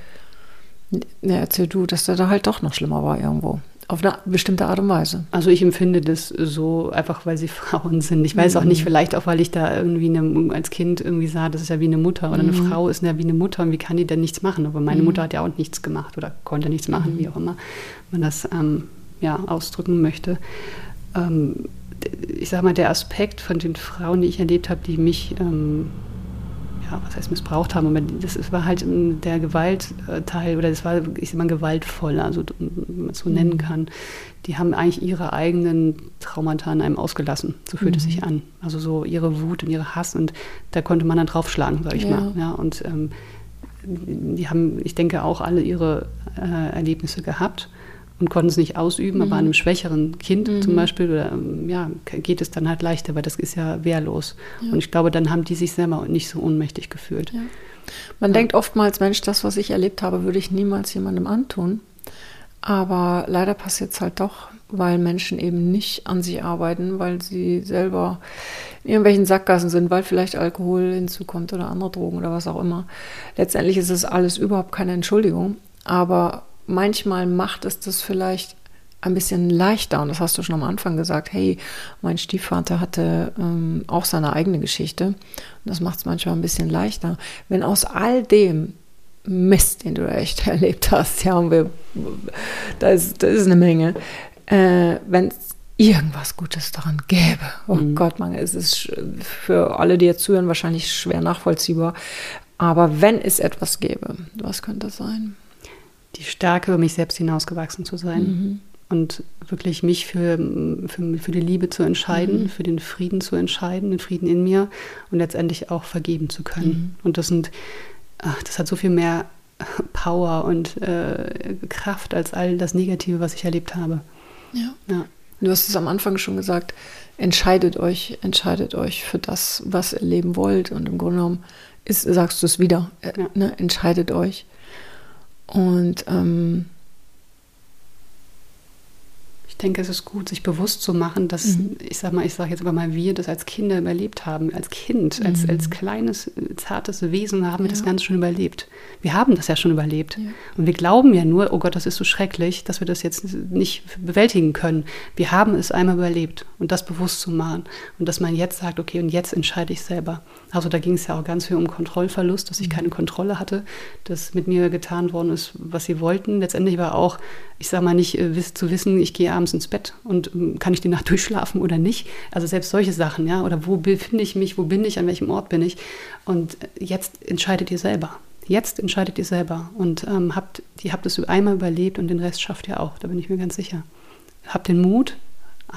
na, erzähl du, dass der da halt doch noch schlimmer war irgendwo. Auf eine bestimmte Art und Weise. Also ich empfinde das so einfach, weil sie Frauen sind. Ich weiß mhm. auch nicht, vielleicht auch, weil ich da irgendwie eine, als Kind irgendwie sah, das ist ja wie eine Mutter oder eine mhm. Frau ist ja wie eine Mutter und wie kann die denn nichts machen? Aber meine mhm. Mutter hat ja auch nichts gemacht oder konnte nichts machen, mhm. wie auch immer man das ähm, ja, ausdrücken möchte. Ähm, ich sage mal, der Aspekt von den Frauen, die ich erlebt habe, die mich ähm, ja, was heißt missbraucht haben, aber das war halt der Gewaltteil oder das war, ich sag mal, gewaltvoll, also wenn man es so nennen mhm. kann. Die haben eigentlich ihre eigenen Traumata an einem ausgelassen. So fühlt mhm. es sich an. Also so ihre Wut und ihre Hass und da konnte man dann draufschlagen, sag ich ja. mal. Ja, und ähm, die haben, ich denke, auch alle ihre äh, Erlebnisse gehabt und konnten es nicht ausüben, mhm. aber einem schwächeren Kind mhm. zum Beispiel, oder, ähm, ja, geht es dann halt leichter, weil das ist ja wehrlos. Ja. Und ich glaube, dann haben die sich selber nicht so ohnmächtig gefühlt. Ja. Man denkt oftmals, Mensch, das, was ich erlebt habe, würde ich niemals jemandem antun. Aber leider passiert es halt doch, weil Menschen eben nicht an sich arbeiten, weil sie selber in irgendwelchen Sackgassen sind, weil vielleicht Alkohol hinzukommt oder andere Drogen oder was auch immer. Letztendlich ist es alles überhaupt keine Entschuldigung, aber manchmal macht es das vielleicht ein bisschen leichter. Und das hast du schon am Anfang gesagt. Hey, mein Stiefvater hatte ähm, auch seine eigene Geschichte. Und das macht es manchmal ein bisschen leichter. Wenn aus all dem Mist, den du echt erlebt hast, ja, und wir, da ist, da ist eine Menge. Äh, Wenn es irgendwas Gutes daran gäbe. Oh mhm. Gott, man, es ist für alle, die jetzt zuhören, wahrscheinlich schwer nachvollziehbar. Aber wenn es etwas gäbe, was könnte das sein? Die Stärke, über mich selbst hinausgewachsen zu sein. Mhm. Und wirklich mich für, für, für, die Liebe zu entscheiden, mhm. für den Frieden zu entscheiden, den Frieden in mir und letztendlich auch vergeben zu können. Mhm. Und das sind, ach, das hat so viel mehr Power und äh, Kraft als all das Negative, was ich erlebt habe. Ja. ja. Du hast es am Anfang schon gesagt, entscheidet euch, entscheidet euch für das, was ihr leben wollt. Und im Grunde genommen ist, sagst du es wieder, äh, ja. ne, entscheidet euch. Und ähm, ich denke, es ist gut, sich bewusst zu machen, dass, mhm. ich sag mal, ich sage jetzt aber mal, wir das als Kinder überlebt haben, als Kind, als, mhm. als kleines, zartes Wesen haben wir ja. das Ganze schon überlebt. Wir haben das ja schon überlebt. Ja. Und wir glauben ja nur, oh Gott, das ist so schrecklich, dass wir das jetzt nicht bewältigen können. Wir haben es einmal überlebt und das bewusst zu machen. Und dass man jetzt sagt, okay, und jetzt entscheide ich selber. Also da ging es ja auch ganz viel um Kontrollverlust, dass ich mhm. keine Kontrolle hatte, dass mit mir getan worden ist, was sie wollten. Letztendlich war auch, ich sage mal nicht äh, zu wissen, ich gehe abends ins Bett und ähm, kann ich die Nacht durchschlafen oder nicht. Also selbst solche Sachen, ja, oder wo befinde ich mich, wo bin ich, an welchem Ort bin ich. Und jetzt entscheidet ihr selber. Jetzt entscheidet ihr selber und ähm, habt, ihr habt es einmal überlebt und den Rest schafft ihr auch, da bin ich mir ganz sicher. Habt den Mut,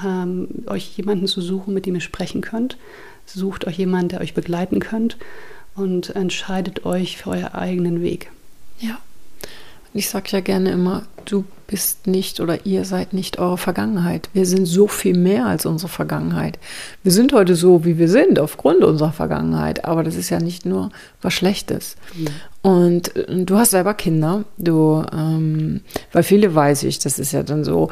ähm, euch jemanden zu suchen, mit dem ihr sprechen könnt. Sucht euch jemanden, der euch begleiten könnt und entscheidet euch für euren eigenen Weg. Ja. Ich sage ja gerne immer, du bist nicht oder ihr seid nicht eure Vergangenheit. Wir sind so viel mehr als unsere Vergangenheit. Wir sind heute so, wie wir sind, aufgrund unserer Vergangenheit. Aber das ist ja nicht nur was Schlechtes. Mhm. Und äh, du hast selber Kinder, du, ähm, weil viele weiß ich, das ist ja dann so,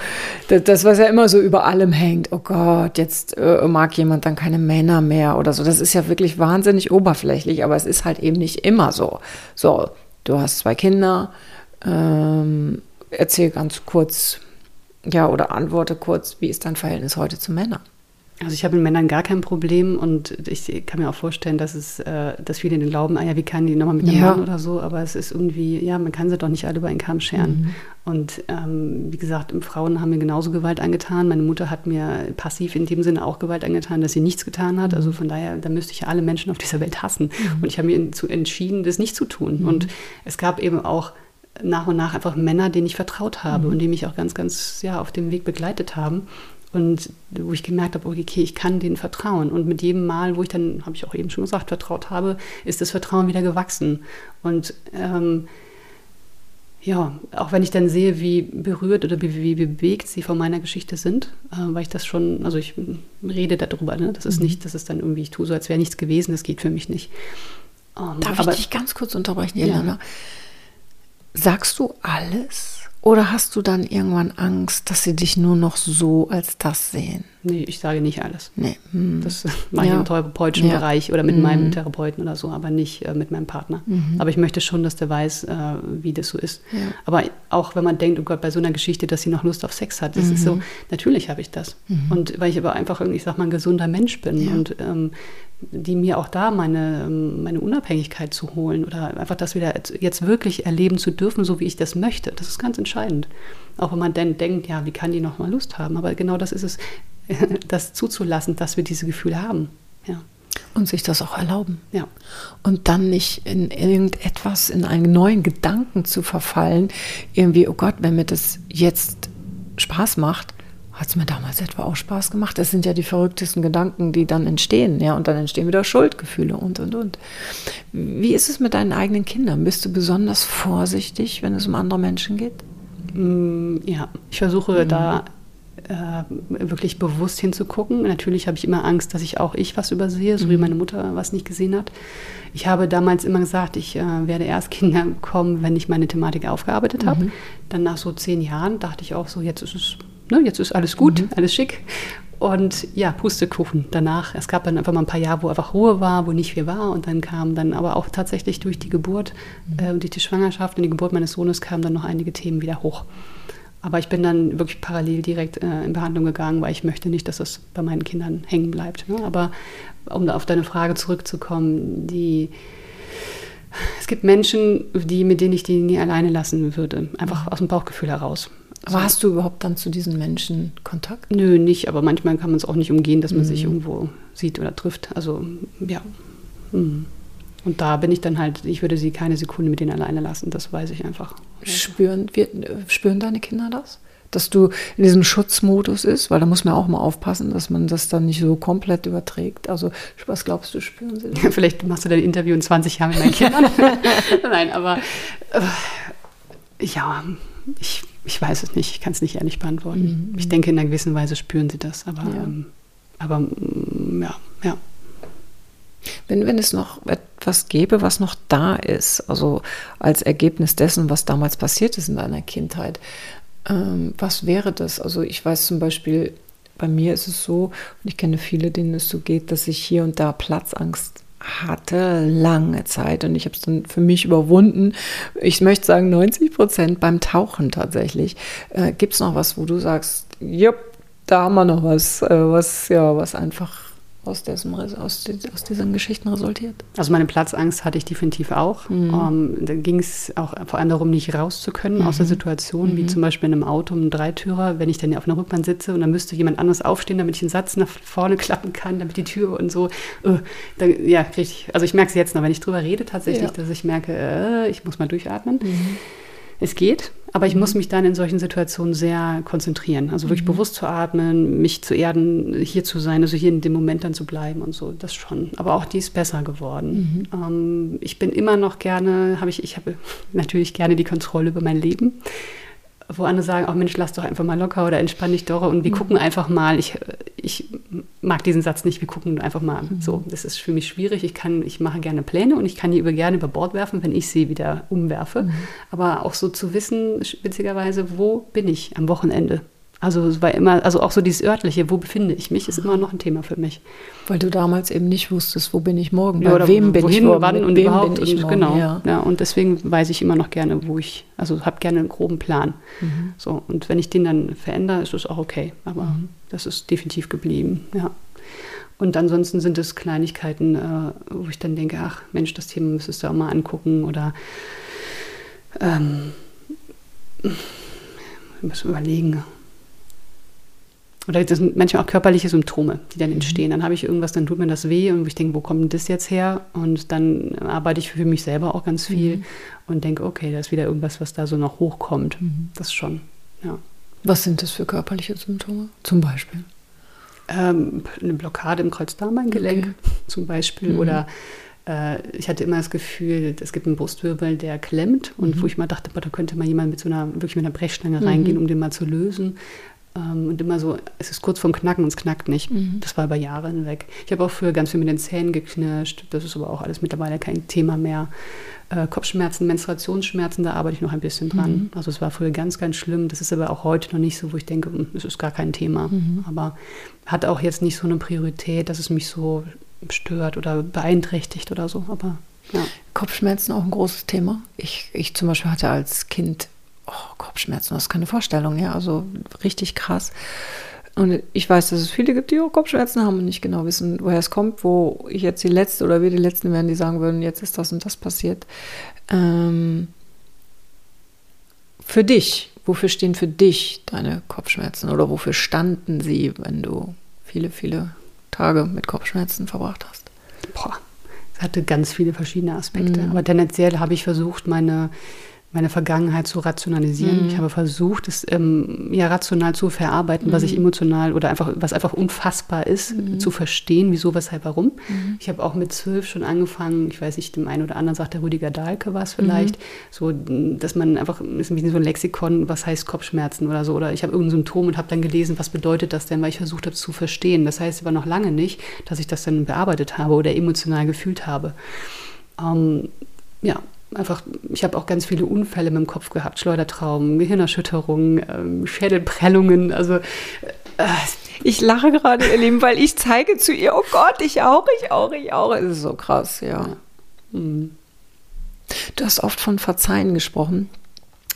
das, das, was ja immer so über allem hängt, oh Gott, jetzt äh, mag jemand dann keine Männer mehr oder so. Das ist ja wirklich wahnsinnig oberflächlich, aber es ist halt eben nicht immer so. So, du hast zwei Kinder, ähm, erzähl ganz kurz, ja, oder antworte kurz, wie ist dein Verhältnis heute zu Männern? Also ich habe mit Männern gar kein Problem und ich kann mir auch vorstellen, dass es, äh, dass viele den glauben, ah ja, wie kann die nochmal mit einem ja. Mann oder so, aber es ist irgendwie, ja, man kann sie doch nicht alle über einen Kamm scheren. Mhm. Und ähm, wie gesagt, Frauen haben mir genauso Gewalt angetan. Meine Mutter hat mir passiv in dem Sinne auch Gewalt angetan, dass sie nichts getan hat. Also von daher, da müsste ich ja alle Menschen auf dieser Welt hassen. Mhm. Und ich habe mir entschieden, das nicht zu tun. Mhm. Und es gab eben auch nach und nach einfach Männer, denen ich vertraut habe mhm. und die mich auch ganz, ganz ja, auf dem Weg begleitet haben. Und wo ich gemerkt habe, okay, ich kann denen vertrauen. Und mit jedem Mal, wo ich dann, habe ich auch eben schon gesagt, vertraut habe, ist das Vertrauen wieder gewachsen. Und ähm, ja, auch wenn ich dann sehe, wie berührt oder wie, wie bewegt sie von meiner Geschichte sind, äh, weil ich das schon, also ich rede darüber, ne? das ist mhm. nicht, das ist dann irgendwie, ich tue so, als wäre nichts gewesen, das geht für mich nicht. Ähm, Darf ich dich ganz kurz unterbrechen, Elena? Ja. Sagst du alles? Oder hast du dann irgendwann Angst, dass sie dich nur noch so als das sehen? Nee, ich sage nicht alles. Nee. Hm. Das mache ich ja. im therapeutischen ja. Bereich oder mit mhm. meinem Therapeuten oder so, aber nicht äh, mit meinem Partner. Mhm. Aber ich möchte schon, dass der weiß, äh, wie das so ist. Ja. Aber auch wenn man denkt, oh Gott, bei so einer Geschichte, dass sie noch Lust auf Sex hat, das mhm. ist so, natürlich habe ich das. Mhm. Und weil ich aber einfach, ich sag mal, ein gesunder Mensch bin und ähm, die mir auch da meine, ähm, meine Unabhängigkeit zu holen oder einfach das wieder jetzt wirklich erleben zu dürfen, so wie ich das möchte. Das ist ganz entscheidend. Auch wenn man dann denkt, ja, wie kann die noch mal Lust haben? Aber genau das ist es, das zuzulassen, dass wir diese Gefühle haben. Ja. Und sich das auch erlauben. Ja. Und dann nicht in irgendetwas, in einen neuen Gedanken zu verfallen, irgendwie, oh Gott, wenn mir das jetzt Spaß macht, hat es mir damals etwa auch Spaß gemacht. Das sind ja die verrücktesten Gedanken, die dann entstehen, ja, und dann entstehen wieder Schuldgefühle und und und. Wie ist es mit deinen eigenen Kindern? Bist du besonders vorsichtig, wenn es um andere Menschen geht? Mm, ja, ich versuche mhm. da äh, wirklich bewusst hinzugucken. Natürlich habe ich immer Angst, dass ich auch ich was übersehe, so mhm. wie meine Mutter was nicht gesehen hat. Ich habe damals immer gesagt, ich äh, werde erst Kinder bekommen, wenn ich meine Thematik aufgearbeitet habe. Mhm. Dann nach so zehn Jahren dachte ich auch so, jetzt ist es, ne, jetzt ist alles gut, mhm. alles schick. Und ja, Pustekuchen danach. Es gab dann einfach mal ein paar Jahre, wo einfach Ruhe war, wo nicht viel war. Und dann kam dann aber auch tatsächlich durch die Geburt, mhm. äh, durch die Schwangerschaft und die Geburt meines Sohnes kamen dann noch einige Themen wieder hoch. Aber ich bin dann wirklich parallel direkt äh, in Behandlung gegangen, weil ich möchte nicht, dass das bei meinen Kindern hängen bleibt. Ne? Aber um auf deine Frage zurückzukommen, die es gibt Menschen, die, mit denen ich die nie alleine lassen würde, einfach aus dem Bauchgefühl heraus. Aber hast du überhaupt dann zu diesen Menschen Kontakt? Nö, nicht, aber manchmal kann man es auch nicht umgehen, dass man mhm. sich irgendwo sieht oder trifft. Also, ja. Mhm. Und da bin ich dann halt, ich würde sie keine Sekunde mit denen alleine lassen, das weiß ich einfach. Spüren, wir, spüren deine Kinder das? Dass du in diesem Schutzmodus ist, weil da muss man auch mal aufpassen, dass man das dann nicht so komplett überträgt. Also, was glaubst du, spüren sie? Das? Vielleicht machst du dein Interview in 20 Jahren mit meinen Kindern. Nein, aber äh, ja, ich, ich weiß es nicht. Ich kann es nicht ehrlich beantworten. Mhm. Ich denke, in einer gewissen Weise spüren sie das, aber, ja. ähm, aber mm, ja, ja. Wenn, wenn es noch etwas gäbe, was noch da ist, also als Ergebnis dessen, was damals passiert ist in deiner Kindheit, ähm, was wäre das? Also ich weiß zum Beispiel, bei mir ist es so, und ich kenne viele, denen es so geht, dass ich hier und da Platzangst hatte lange Zeit und ich habe es dann für mich überwunden. Ich möchte sagen 90 Prozent beim Tauchen tatsächlich. Äh, Gibt es noch was, wo du sagst, jupp, da haben wir noch was, äh, was ja, was einfach aus, dessen, aus, aus diesen Geschichten resultiert. Also meine Platzangst hatte ich definitiv auch. Mhm. Um, ähm, da ging es auch vor allem darum, nicht raus zu können mhm. aus der mhm. Situation, mhm. wie zum Beispiel in einem Auto, einem Dreitürer, wenn ich dann auf einer Rückbahn sitze und dann müsste jemand anders aufstehen, damit ich einen Satz nach vorne klappen kann, damit die Tür und so. Uh, dann, ja, richtig. Also ich merke es jetzt noch, wenn ich drüber rede tatsächlich, ja. dass ich merke, äh, ich muss mal durchatmen. Mhm. Es geht, aber ich mhm. muss mich dann in solchen Situationen sehr konzentrieren. Also wirklich mhm. bewusst zu atmen, mich zu erden, hier zu sein, also hier in dem Moment dann zu bleiben und so, das schon. Aber auch die ist besser geworden. Mhm. Ähm, ich bin immer noch gerne, habe ich, ich habe natürlich gerne die Kontrolle über mein Leben wo andere sagen, oh Mensch, lass doch einfach mal locker oder entspann dich doch und wir mhm. gucken einfach mal. Ich, ich mag diesen Satz nicht, wir gucken einfach mal. Mhm. So, das ist für mich schwierig. Ich kann, ich mache gerne Pläne und ich kann die über gerne über Bord werfen, wenn ich sie wieder umwerfe. Mhm. Aber auch so zu wissen, witzigerweise, wo bin ich am Wochenende? Also es war immer, also auch so dieses örtliche, wo befinde ich mich, ist immer noch ein Thema für mich. Weil du damals eben nicht wusstest, wo bin ich morgen, ja, bei wem bin wohin, ich morgen, wann und überhaupt bin ich und, morgen, genau. Ja. ja. und deswegen weiß ich immer noch gerne, wo ich, also habe gerne einen groben Plan. Mhm. So und wenn ich den dann verändere, ist es auch okay. Aber mhm. das ist definitiv geblieben. Ja. Und ansonsten sind es Kleinigkeiten, äh, wo ich dann denke, ach Mensch, das Thema müsstest du auch mal angucken oder ähm, müssen überlegen oder das sind manchmal auch körperliche Symptome, die dann mhm. entstehen. Dann habe ich irgendwas, dann tut mir das weh und ich denke, wo kommt denn das jetzt her? Und dann arbeite ich für mich selber auch ganz viel mhm. und denke, okay, da ist wieder irgendwas, was da so noch hochkommt. Mhm. Das schon, ja. Was sind das für körperliche Symptome zum Beispiel? Ähm, eine Blockade im Kreuzdarmeingelenk okay. zum Beispiel mhm. oder äh, ich hatte immer das Gefühl, es gibt einen Brustwirbel, der klemmt und mhm. wo ich mal dachte, da könnte mal jemand mit so einer, wirklich mit einer Brechstange mhm. reingehen, um den mal zu lösen. Ähm, und immer so, es ist kurz vorm Knacken und es knackt nicht. Mhm. Das war über Jahre hinweg. Ich habe auch früher ganz viel mit den Zähnen geknirscht. Das ist aber auch alles mittlerweile kein Thema mehr. Äh, Kopfschmerzen, Menstruationsschmerzen, da arbeite ich noch ein bisschen dran. Mhm. Also es war früher ganz, ganz schlimm. Das ist aber auch heute noch nicht so, wo ich denke, hm, es ist gar kein Thema. Mhm. Aber hat auch jetzt nicht so eine Priorität, dass es mich so stört oder beeinträchtigt oder so. Aber ja. Kopfschmerzen auch ein großes Thema. Ich, ich zum Beispiel hatte als Kind oh, Kopfschmerzen, das ist keine Vorstellung, ja, also richtig krass. Und ich weiß, dass es viele gibt, die auch Kopfschmerzen haben und nicht genau wissen, woher es kommt, wo ich jetzt die Letzte oder wir die Letzten wären, die sagen würden, jetzt ist das und das passiert. Ähm, für dich, wofür stehen für dich deine Kopfschmerzen oder wofür standen sie, wenn du viele, viele Tage mit Kopfschmerzen verbracht hast? Boah, es hatte ganz viele verschiedene Aspekte. Mhm. Aber tendenziell habe ich versucht, meine meine Vergangenheit zu rationalisieren. Mhm. Ich habe versucht, es ähm, ja rational zu verarbeiten, mhm. was ich mhm. emotional oder einfach, was einfach unfassbar ist, mhm. zu verstehen, wieso, weshalb, warum. Mhm. Ich habe auch mit zwölf schon angefangen, ich weiß nicht, dem einen oder anderen sagt der Rüdiger Dahlke was vielleicht, mhm. so, dass man einfach, ist ein bisschen so ein Lexikon, was heißt Kopfschmerzen oder so, oder ich habe irgendein Symptom und habe dann gelesen, was bedeutet das denn, weil ich versucht habe zu verstehen. Das heißt aber noch lange nicht, dass ich das dann bearbeitet habe oder emotional gefühlt habe. Ähm, ja, einfach, ich habe auch ganz viele Unfälle mit dem Kopf gehabt, Schleudertraumen, Gehirnerschütterungen, ähm, Schädelprellungen, also äh, ich lache gerade, ihr Lieben, weil ich zeige zu ihr, oh Gott, ich auch, ich auch, ich auch. Es ist so krass, ja. ja. Mhm. Du hast oft von Verzeihen gesprochen,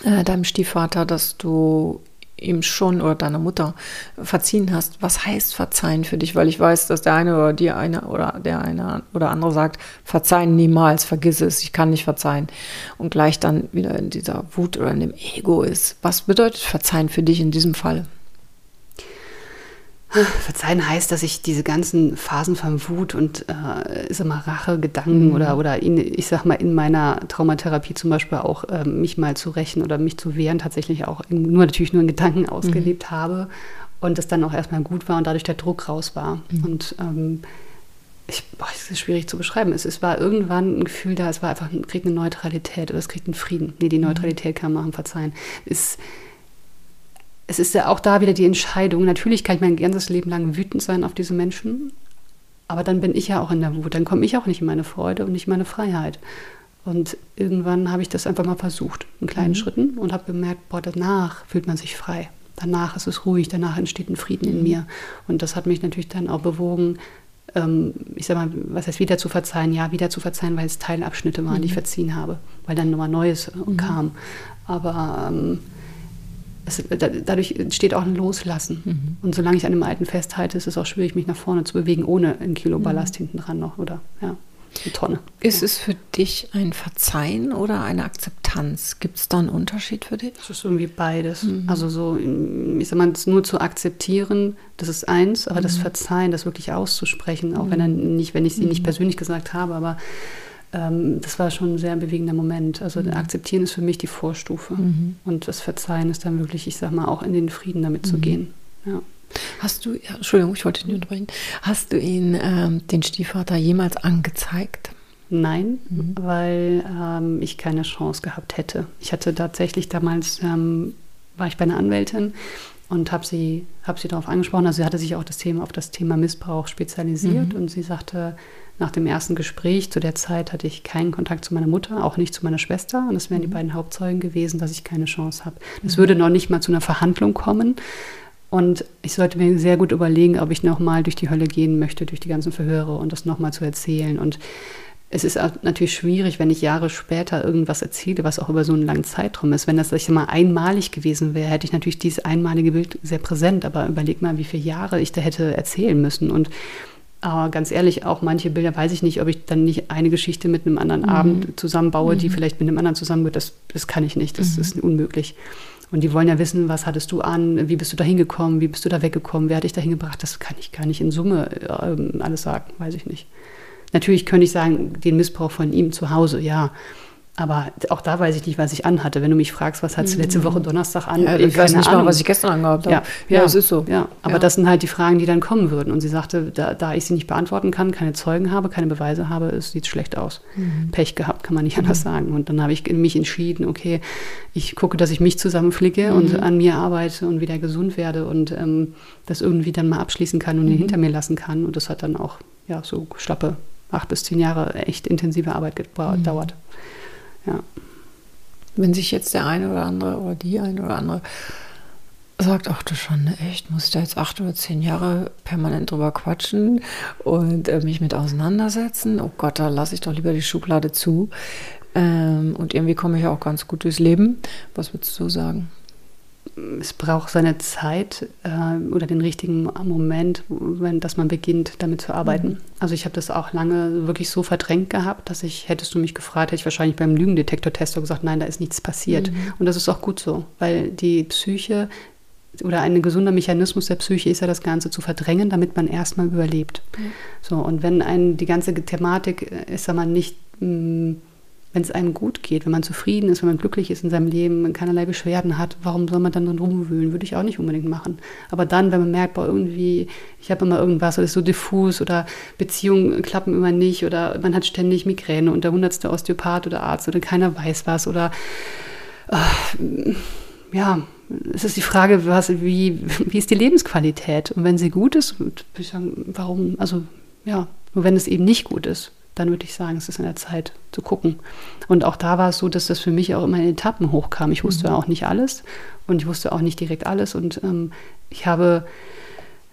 äh, deinem Stiefvater, dass du ihm schon oder deiner Mutter verziehen hast. Was heißt verzeihen für dich? Weil ich weiß, dass der eine oder die eine oder der eine oder andere sagt, verzeihen niemals, vergiss es, ich kann nicht verzeihen. Und gleich dann wieder in dieser Wut oder in dem Ego ist. Was bedeutet verzeihen für dich in diesem Fall? Verzeihen heißt, dass ich diese ganzen Phasen von Wut und äh, sag mal, Rachegedanken mhm. oder, oder in, ich sag mal in meiner Traumatherapie zum Beispiel auch äh, mich mal zu rächen oder mich zu wehren tatsächlich auch nur natürlich nur in Gedanken ausgelebt mhm. habe und das dann auch erstmal gut war und dadurch der Druck raus war. Mhm. Und ähm, ich, boah, es ist schwierig zu beschreiben. Es, es war irgendwann ein Gefühl da, es war einfach, es kriegt eine Neutralität oder es kriegt einen Frieden. Nee, die mhm. Neutralität kann man machen, verzeihen. Es, es ist ja auch da wieder die Entscheidung. Natürlich kann ich mein ganzes Leben lang wütend sein auf diese Menschen, aber dann bin ich ja auch in der Wut. Dann komme ich auch nicht in meine Freude und nicht in meine Freiheit. Und irgendwann habe ich das einfach mal versucht, in kleinen mhm. Schritten, und habe gemerkt, boah, danach fühlt man sich frei. Danach ist es ruhig, danach entsteht ein Frieden in mhm. mir. Und das hat mich natürlich dann auch bewogen, ähm, ich sag mal, was heißt wieder zu verzeihen? Ja, wieder zu verzeihen, weil es Teilabschnitte waren, mhm. die ich verziehen habe, weil dann nochmal Neues mhm. kam. Aber ähm, es, dadurch entsteht auch ein Loslassen. Mhm. Und solange ich an dem Alten festhalte, ist es auch schwierig, mich nach vorne zu bewegen, ohne ein Kilo mhm. Ballast mhm. hinten dran noch oder ja, eine Tonne. Ist ja. es für dich ein Verzeihen oder eine Akzeptanz? Gibt es da einen Unterschied für dich? Es ist irgendwie beides. Mhm. Also so, ich sag mal, das nur zu akzeptieren, das ist eins, aber das mhm. Verzeihen, das wirklich auszusprechen, auch wenn, er mhm. nicht, wenn ich sie nicht persönlich gesagt habe, aber ähm, das war schon ein sehr bewegender Moment. Also mhm. akzeptieren ist für mich die Vorstufe. Mhm. Und das Verzeihen ist dann wirklich, ich sag mal, auch in den Frieden damit zu mhm. gehen. Ja. Hast du, ja, Entschuldigung, ich wollte dich nicht unterbrechen, hast du ihn, ähm, den Stiefvater, jemals angezeigt? Nein, mhm. weil ähm, ich keine Chance gehabt hätte. Ich hatte tatsächlich damals, ähm, war ich bei einer Anwältin und habe sie, hab sie darauf angesprochen. Also sie hatte sich auch das Thema, auf das Thema Missbrauch spezialisiert mhm. und sie sagte, nach dem ersten Gespräch, zu der Zeit hatte ich keinen Kontakt zu meiner Mutter, auch nicht zu meiner Schwester. Und das wären mhm. die beiden Hauptzeugen gewesen, dass ich keine Chance habe. Es mhm. würde noch nicht mal zu einer Verhandlung kommen. Und ich sollte mir sehr gut überlegen, ob ich nochmal durch die Hölle gehen möchte, durch die ganzen Verhöre und das nochmal zu erzählen. Und es ist natürlich schwierig, wenn ich Jahre später irgendwas erzähle, was auch über so einen langen Zeitraum ist. Wenn das ich mal einmalig gewesen wäre, hätte ich natürlich dieses einmalige Bild sehr präsent. Aber überleg mal, wie viele Jahre ich da hätte erzählen müssen. Und aber ganz ehrlich, auch manche Bilder weiß ich nicht, ob ich dann nicht eine Geschichte mit einem anderen mhm. Abend zusammenbaue, mhm. die vielleicht mit einem anderen zusammen wird. Das, das kann ich nicht. Das mhm. ist unmöglich. Und die wollen ja wissen, was hattest du an, wie bist du da hingekommen, wie bist du da weggekommen, wer hat dich da hingebracht. Das kann ich gar nicht in Summe äh, alles sagen, weiß ich nicht. Natürlich könnte ich sagen, den Missbrauch von ihm zu Hause, ja. Aber auch da weiß ich nicht, was ich anhatte. Wenn du mich fragst, was hattest du letzte mhm. Woche Donnerstag an? Ja, ich weiß nicht Ahnung. mal, was ich gestern angehabt habe. Ja, ja, ja, das ist so. Ja, aber ja. das sind halt die Fragen, die dann kommen würden. Und sie sagte, da, da ich sie nicht beantworten kann, keine Zeugen habe, keine Beweise habe, es sieht schlecht aus. Mhm. Pech gehabt, kann man nicht anders mhm. sagen. Und dann habe ich mich entschieden, okay, ich gucke, dass ich mich zusammenflicke mhm. und an mir arbeite und wieder gesund werde und ähm, das irgendwie dann mal abschließen kann und ihn mhm. hinter mir lassen kann. Und das hat dann auch ja, so schlappe acht bis zehn Jahre echt intensive Arbeit gedauert. Ja. Wenn sich jetzt der eine oder andere oder die eine oder andere sagt, ach du Schande, echt, muss ich da jetzt acht oder zehn Jahre permanent drüber quatschen und äh, mich mit auseinandersetzen? Oh Gott, da lasse ich doch lieber die Schublade zu. Ähm, und irgendwie komme ich auch ganz gut durchs Leben. Was würdest du sagen? Es braucht seine Zeit äh, oder den richtigen Moment, wenn, dass man beginnt, damit zu arbeiten. Mhm. Also ich habe das auch lange wirklich so verdrängt gehabt, dass ich, hättest du mich gefragt, hätte ich wahrscheinlich beim Lügendetektor-Test gesagt, nein, da ist nichts passiert. Mhm. Und das ist auch gut so, weil die Psyche oder ein gesunder Mechanismus der Psyche ist ja das Ganze zu verdrängen, damit man erstmal überlebt. Mhm. So, und wenn ein, die ganze Thematik äh, ist, sag mal, nicht mh, mm, wenn es einem gut geht, wenn man zufrieden ist, wenn man glücklich ist in seinem Leben, man keinerlei Beschwerden hat, warum soll man dann drin rumwühlen? Würde ich auch nicht unbedingt machen. Aber dann, wenn man merkt, boah, irgendwie, ich habe immer irgendwas oder ist so diffus oder Beziehungen klappen immer nicht oder man hat ständig Migräne und der hundertste Osteopath oder Arzt oder keiner weiß was oder äh, ja, es ist die Frage, was, wie, wie ist die Lebensqualität? Und wenn sie gut ist, würde ich sagen, warum, also ja, nur wenn es eben nicht gut ist dann würde ich sagen, es ist an der Zeit zu gucken. Und auch da war es so, dass das für mich auch immer in Etappen hochkam. Ich wusste mhm. auch nicht alles und ich wusste auch nicht direkt alles. Und ähm, ich habe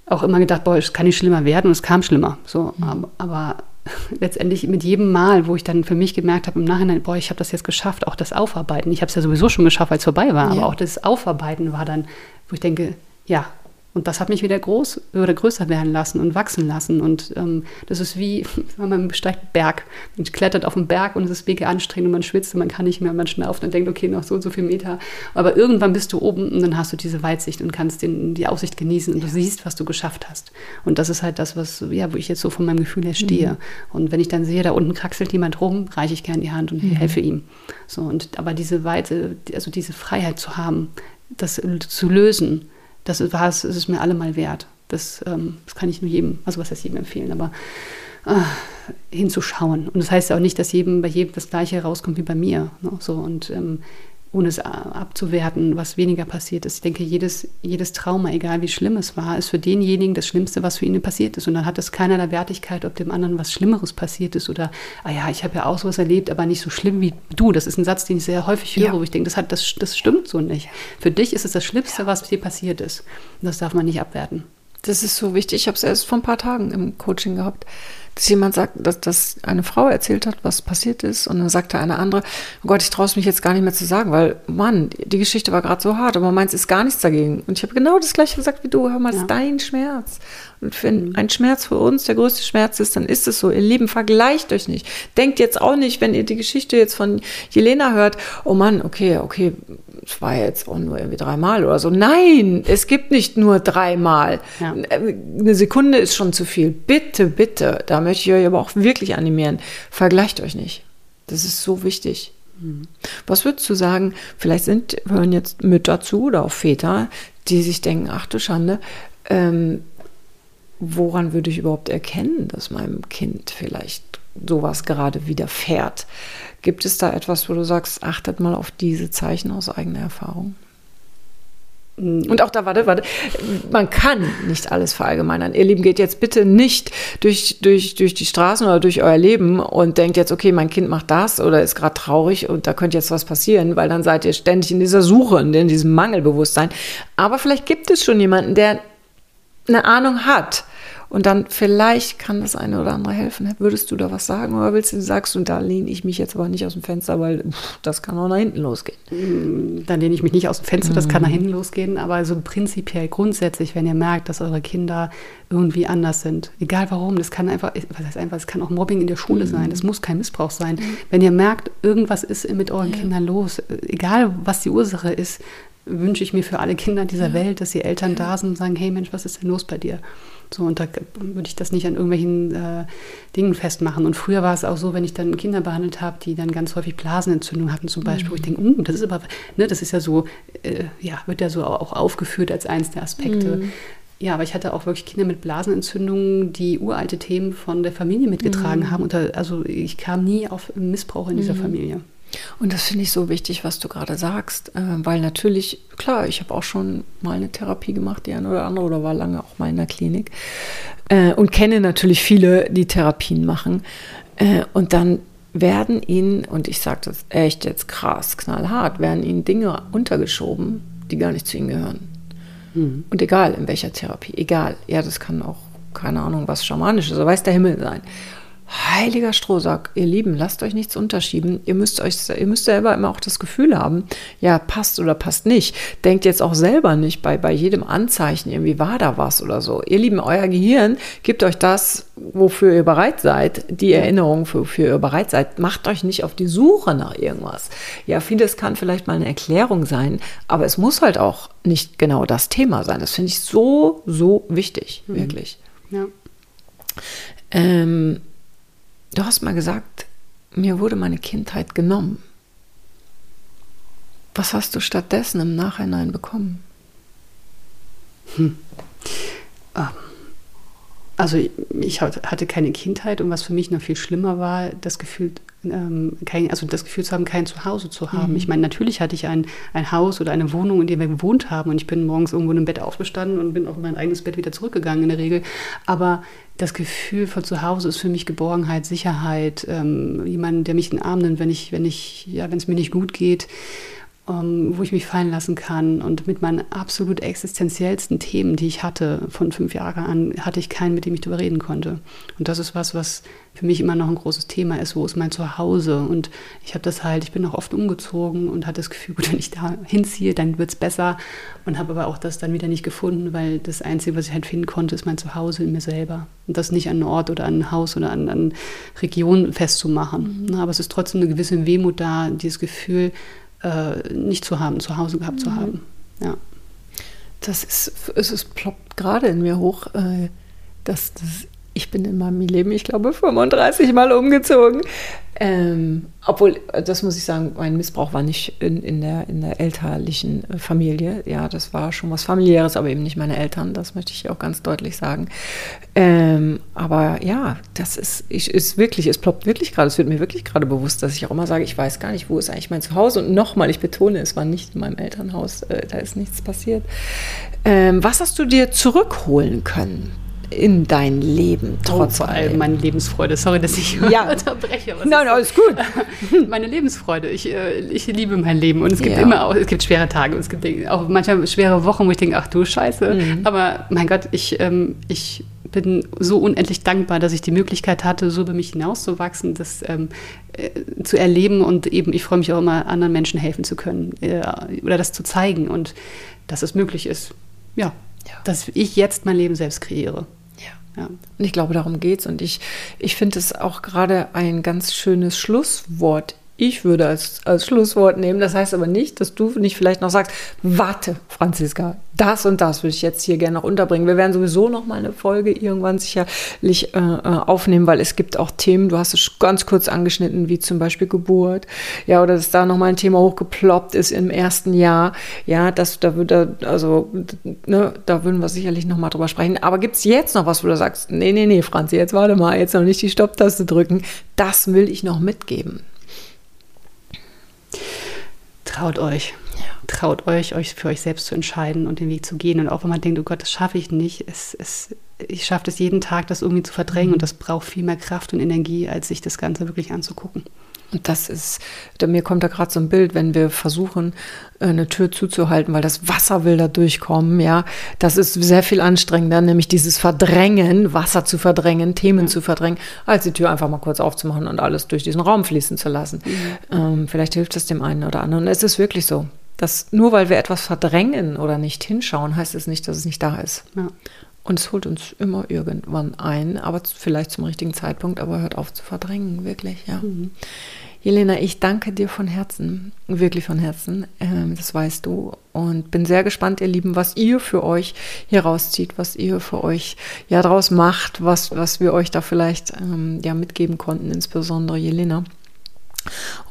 auch immer gedacht, boah, es kann nicht schlimmer werden und es kam schlimmer. So, mhm. aber, aber, letztendlich mit jedem Mal, wo ich dann für mich gemerkt habe im Nachhinein, boah, ich habe das jetzt geschafft, auch das Aufarbeiten. Ich habe es ja sowieso schon geschafft, weil es vorbei war, ja. aber auch das Aufarbeiten war dann, wo ich denke, ja, und das hat mich wieder groß oder größer werden lassen und wachsen lassen. Und ähm, das ist wie, wenn man besteigt einen Berg. Man klettert auf den Berg und es ist mega anstrengend und man schwitzt und man kann nicht mehr und man schnauft und denkt, okay, noch so und so viel Meter. Aber irgendwann bist du oben und dann hast du diese Weitsicht und kannst den, die Aussicht genießen und du siehst, was du geschafft hast. Und das ist halt das, was, ja, wo ich jetzt so von meinem Gefühl her stehe. Mhm. Und wenn ich dann sehe, da unten kraxelt jemand rum, reiche ich gerne die Hand und mhm. helfe ihm. So, und aber diese Weite, also diese Freiheit zu haben, das zu lösen, das war es, ist mir allemal wert. Das, ähm, das kann ich nur jedem, also was heißt jedem empfehlen, aber äh, hinzuschauen. Und das heißt ja auch nicht, dass jedem bei jedem das Gleiche herauskommt wie bei mir. Ne? So, und ähm, ohne es abzuwerten, was weniger passiert ist. Ich denke, jedes, jedes Trauma, egal wie schlimm es war, ist für denjenigen das Schlimmste, was für ihn passiert ist. Und dann hat es keinerlei Wertigkeit, ob dem anderen was Schlimmeres passiert ist oder, ah ja, ich habe ja auch sowas erlebt, aber nicht so schlimm wie du. Das ist ein Satz, den ich sehr häufig höre, ja. wo ich denke, das, hat, das, das stimmt so nicht. Für dich ist es das Schlimmste, was dir passiert ist. Und das darf man nicht abwerten. Das ist so wichtig. Ich habe es erst vor ein paar Tagen im Coaching gehabt dass jemand sagt, dass, dass eine Frau erzählt hat, was passiert ist. Und dann sagte eine andere, oh Gott, ich traue es mich jetzt gar nicht mehr zu sagen, weil, Mann, die Geschichte war gerade so hart, aber meins ist gar nichts dagegen. Und ich habe genau das gleiche gesagt wie du, hör mal, ja. ist dein Schmerz. Und wenn mhm. ein Schmerz für uns der größte Schmerz ist, dann ist es so. Ihr Lieben, vergleicht euch nicht. Denkt jetzt auch nicht, wenn ihr die Geschichte jetzt von Jelena hört, oh Mann, okay, okay, es war jetzt auch nur irgendwie dreimal oder so. Nein, es gibt nicht nur dreimal. Ja. Eine Sekunde ist schon zu viel. Bitte, bitte, da möchte ich euch aber auch wirklich animieren. Vergleicht euch nicht. Das ist so wichtig. Mhm. Was würdest du sagen, vielleicht sind, hören jetzt Mütter zu oder auch Väter, die sich denken, ach du Schande, ähm, woran würde ich überhaupt erkennen, dass meinem Kind vielleicht sowas gerade widerfährt? Gibt es da etwas, wo du sagst, achtet mal auf diese Zeichen aus eigener Erfahrung? Und auch da, warte, warte, man kann nicht alles verallgemeinern. Ihr Lieben, geht jetzt bitte nicht durch, durch, durch die Straßen oder durch euer Leben und denkt jetzt, okay, mein Kind macht das oder ist gerade traurig und da könnte jetzt was passieren, weil dann seid ihr ständig in dieser Suche, in diesem Mangelbewusstsein. Aber vielleicht gibt es schon jemanden, der eine Ahnung hat und dann vielleicht kann das eine oder andere helfen. Würdest du da was sagen oder willst du, sagst du, da lehne ich mich jetzt aber nicht aus dem Fenster, weil pff, das kann auch nach hinten losgehen. Mm, dann lehne ich mich nicht aus dem Fenster, das kann nach hinten losgehen, aber so prinzipiell grundsätzlich, wenn ihr merkt, dass eure Kinder irgendwie anders sind, egal warum, das kann einfach, was heißt einfach, es kann auch Mobbing in der Schule mhm. sein, das muss kein Missbrauch sein. Mhm. Wenn ihr merkt, irgendwas ist mit euren ja. Kindern los, egal was die Ursache ist, wünsche ich mir für alle Kinder dieser ja. Welt, dass die Eltern ja. da sind und sagen, hey Mensch, was ist denn los bei dir? So, und da würde ich das nicht an irgendwelchen äh, Dingen festmachen. Und früher war es auch so, wenn ich dann Kinder behandelt habe, die dann ganz häufig Blasenentzündung hatten, zum Beispiel, mhm. wo ich denke, uh, das ist aber, ne, das ist ja so, äh, ja, wird ja so auch aufgeführt als eins der Aspekte. Mhm. Ja, aber ich hatte auch wirklich Kinder mit Blasenentzündungen, die uralte Themen von der Familie mitgetragen mhm. haben. Und da, also ich kam nie auf Missbrauch in dieser mhm. Familie. Und das finde ich so wichtig, was du gerade sagst, äh, weil natürlich, klar, ich habe auch schon mal eine Therapie gemacht, die eine oder andere, oder war lange auch mal in der Klinik äh, und kenne natürlich viele, die Therapien machen. Äh, und dann werden ihnen, und ich sage das echt jetzt krass, knallhart, werden ihnen Dinge untergeschoben, die gar nicht zu ihnen gehören. Mhm. Und egal in welcher Therapie, egal, ja, das kann auch, keine Ahnung, was Schamanisches, oder weiß der Himmel sein. Heiliger Strohsack, ihr Lieben, lasst euch nichts unterschieben. Ihr müsst euch, ihr müsst selber immer auch das Gefühl haben, ja, passt oder passt nicht. Denkt jetzt auch selber nicht bei, bei jedem Anzeichen, irgendwie war da was oder so. Ihr Lieben, euer Gehirn gibt euch das, wofür ihr bereit seid, die Erinnerung, wofür ihr bereit seid. Macht euch nicht auf die Suche nach irgendwas. Ja, vieles kann vielleicht mal eine Erklärung sein, aber es muss halt auch nicht genau das Thema sein. Das finde ich so, so wichtig, mhm. wirklich. Ja. Ähm, Du hast mal gesagt, mir wurde meine Kindheit genommen. Was hast du stattdessen im Nachhinein bekommen? Hm. Ah. Also ich hatte keine Kindheit und was für mich noch viel schlimmer war, das Gefühl, ähm, kein, also das Gefühl zu haben, kein Zuhause zu haben. Mhm. Ich meine, natürlich hatte ich ein, ein Haus oder eine Wohnung, in der wir gewohnt haben und ich bin morgens irgendwo im Bett aufgestanden und bin auf mein eigenes Bett wieder zurückgegangen in der Regel. Aber das Gefühl von zu Hause ist für mich Geborgenheit, Sicherheit, ähm, jemand, der mich in den Arm nimmt, wenn ich, wenn ich, ja, wenn es mir nicht gut geht ähm, wo ich mich fallen lassen kann. Und mit meinen absolut existenziellsten Themen, die ich hatte von fünf Jahren an, hatte ich keinen, mit dem ich darüber reden konnte. Und das ist was, was für mich immer noch ein großes Thema ist. Wo ist mein Zuhause? Und ich habe das halt, ich bin auch oft umgezogen und hatte das Gefühl, gut, wenn ich da hinziehe, dann wird es besser. Und habe aber auch das dann wieder nicht gefunden, weil das Einzige, was ich halt finden konnte, ist mein Zuhause in mir selber. Und das nicht an einen Ort oder an ein Haus oder an, an Region festzumachen. Mhm. Aber es ist trotzdem eine gewisse Wehmut da, dieses Gefühl, äh, nicht zu haben, zu Hause gehabt mhm. zu haben. Ja. Das ist, es ist, ploppt gerade in mir hoch, äh, dass das, ich bin in meinem Leben, ich glaube, 35 Mal umgezogen. Ähm, obwohl, das muss ich sagen, mein Missbrauch war nicht in, in, der, in der elterlichen äh, Familie. Ja, das war schon was familiäres, aber eben nicht meine Eltern. Das möchte ich auch ganz deutlich sagen. Ähm, aber ja, das ist, ich, ist wirklich, es ploppt wirklich gerade, es wird mir wirklich gerade bewusst, dass ich auch immer sage, ich weiß gar nicht, wo ist eigentlich mein Zuhause. Und nochmal, ich betone, es war nicht in meinem Elternhaus, äh, da ist nichts passiert. Ähm, was hast du dir zurückholen können? In dein Leben, oh, trotz oh, vor allem meine Lebensfreude. Sorry, dass ich ja. unterbreche. Nein, nein, alles gut. meine Lebensfreude. Ich, äh, ich liebe mein Leben und es gibt ja. immer auch, es gibt schwere Tage und es gibt auch manchmal schwere Wochen, wo ich denke, ach du Scheiße. Mhm. Aber mein Gott, ich, ähm, ich bin so unendlich dankbar, dass ich die Möglichkeit hatte, so über mich hinauszuwachsen, das ähm, äh, zu erleben und eben, ich freue mich auch immer, anderen Menschen helfen zu können äh, oder das zu zeigen und dass es möglich ist. Ja, ja. dass ich jetzt mein Leben selbst kreiere. Ja. Und ich glaube, darum geht es. Und ich, ich finde es auch gerade ein ganz schönes Schlusswort ich würde als, als Schlusswort nehmen. Das heißt aber nicht, dass du nicht vielleicht noch sagst, warte, Franziska, das und das würde ich jetzt hier gerne noch unterbringen. Wir werden sowieso noch mal eine Folge irgendwann sicherlich äh, äh, aufnehmen, weil es gibt auch Themen, du hast es ganz kurz angeschnitten, wie zum Beispiel Geburt, ja, oder dass da noch mal ein Thema hochgeploppt ist im ersten Jahr, ja, das, da würde, also, ne, da würden wir sicherlich noch mal drüber sprechen. Aber gibt es jetzt noch was, wo du sagst, nee, nee, nee, Franzi, jetzt warte mal, jetzt noch nicht die Stopptaste drücken, das will ich noch mitgeben. Traut euch. Ja. Traut euch, euch für euch selbst zu entscheiden und den Weg zu gehen. Und auch wenn man denkt, oh Gott, das schaffe ich nicht, es, es, ich schaffe es jeden Tag, das irgendwie zu verdrängen. Mhm. Und das braucht viel mehr Kraft und Energie, als sich das Ganze wirklich anzugucken. Und das ist, mir kommt da gerade so ein Bild, wenn wir versuchen, äh, eine Tür zuzuhalten, weil das Wasser will da durchkommen, ja. Das ist sehr viel anstrengender, nämlich dieses Verdrängen, Wasser zu verdrängen, Themen ja. zu verdrängen, als die Tür einfach mal kurz aufzumachen und alles durch diesen Raum fließen zu lassen. Mhm. Ähm, vielleicht hilft das dem einen oder anderen. Es ist wirklich so, dass nur weil wir etwas verdrängen oder nicht hinschauen, heißt es nicht, dass es nicht da ist. Ja. Und es holt uns immer irgendwann ein, aber vielleicht zum richtigen Zeitpunkt, aber hört auf zu verdrängen, wirklich, ja. Mhm. Jelena, ich danke dir von Herzen, wirklich von Herzen, ähm, das weißt du. Und bin sehr gespannt, ihr Lieben, was ihr für euch hier rauszieht, was ihr für euch ja draus macht, was, was wir euch da vielleicht ähm, ja mitgeben konnten, insbesondere Jelena.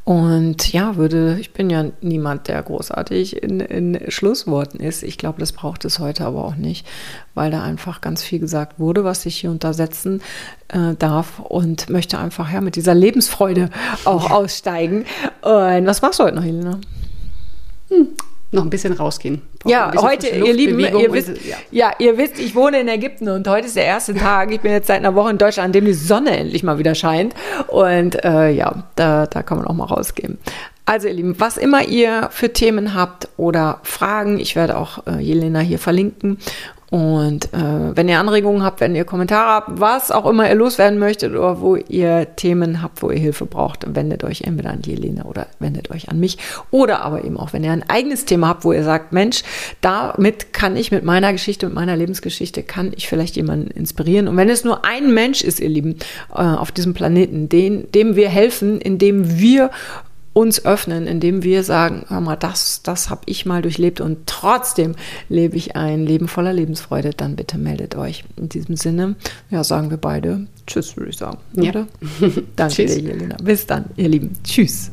Und ja, würde, ich bin ja niemand, der großartig in, in Schlussworten ist. Ich glaube, das braucht es heute aber auch nicht, weil da einfach ganz viel gesagt wurde, was ich hier untersetzen äh, darf und möchte einfach ja mit dieser Lebensfreude auch aussteigen. Und was machst du heute noch, Helena? Hm noch ein bisschen rausgehen. Ja, heute, ihr Lieben, ihr wisst, ja. ja. ihr wisst, ich wohne in Ägypten und heute ist der erste Tag. Ich bin jetzt seit einer Woche in Deutschland, an dem die Sonne endlich mal wieder scheint. Und äh, ja, da, da kann man auch mal rausgehen. Also ihr Lieben, was immer ihr für Themen habt oder Fragen, ich werde auch äh, Jelena hier verlinken und äh, wenn ihr Anregungen habt, wenn ihr Kommentare habt, was auch immer ihr loswerden möchtet oder wo ihr Themen habt, wo ihr Hilfe braucht, wendet euch entweder an die Jelena oder wendet euch an mich. Oder aber eben auch, wenn ihr ein eigenes Thema habt, wo ihr sagt, Mensch, damit kann ich mit meiner Geschichte, mit meiner Lebensgeschichte, kann ich vielleicht jemanden inspirieren. Und wenn es nur ein Mensch ist, ihr Lieben, äh, auf diesem Planeten, den, dem wir helfen, indem wir uns öffnen, indem wir sagen, hör mal, das, das habe ich mal durchlebt und trotzdem lebe ich ein Leben voller Lebensfreude, dann bitte meldet euch. In diesem Sinne, ja, sagen wir beide Tschüss, würde ich sagen. Ja. Danke dir, Jelena. Bis dann, ihr Lieben. Tschüss.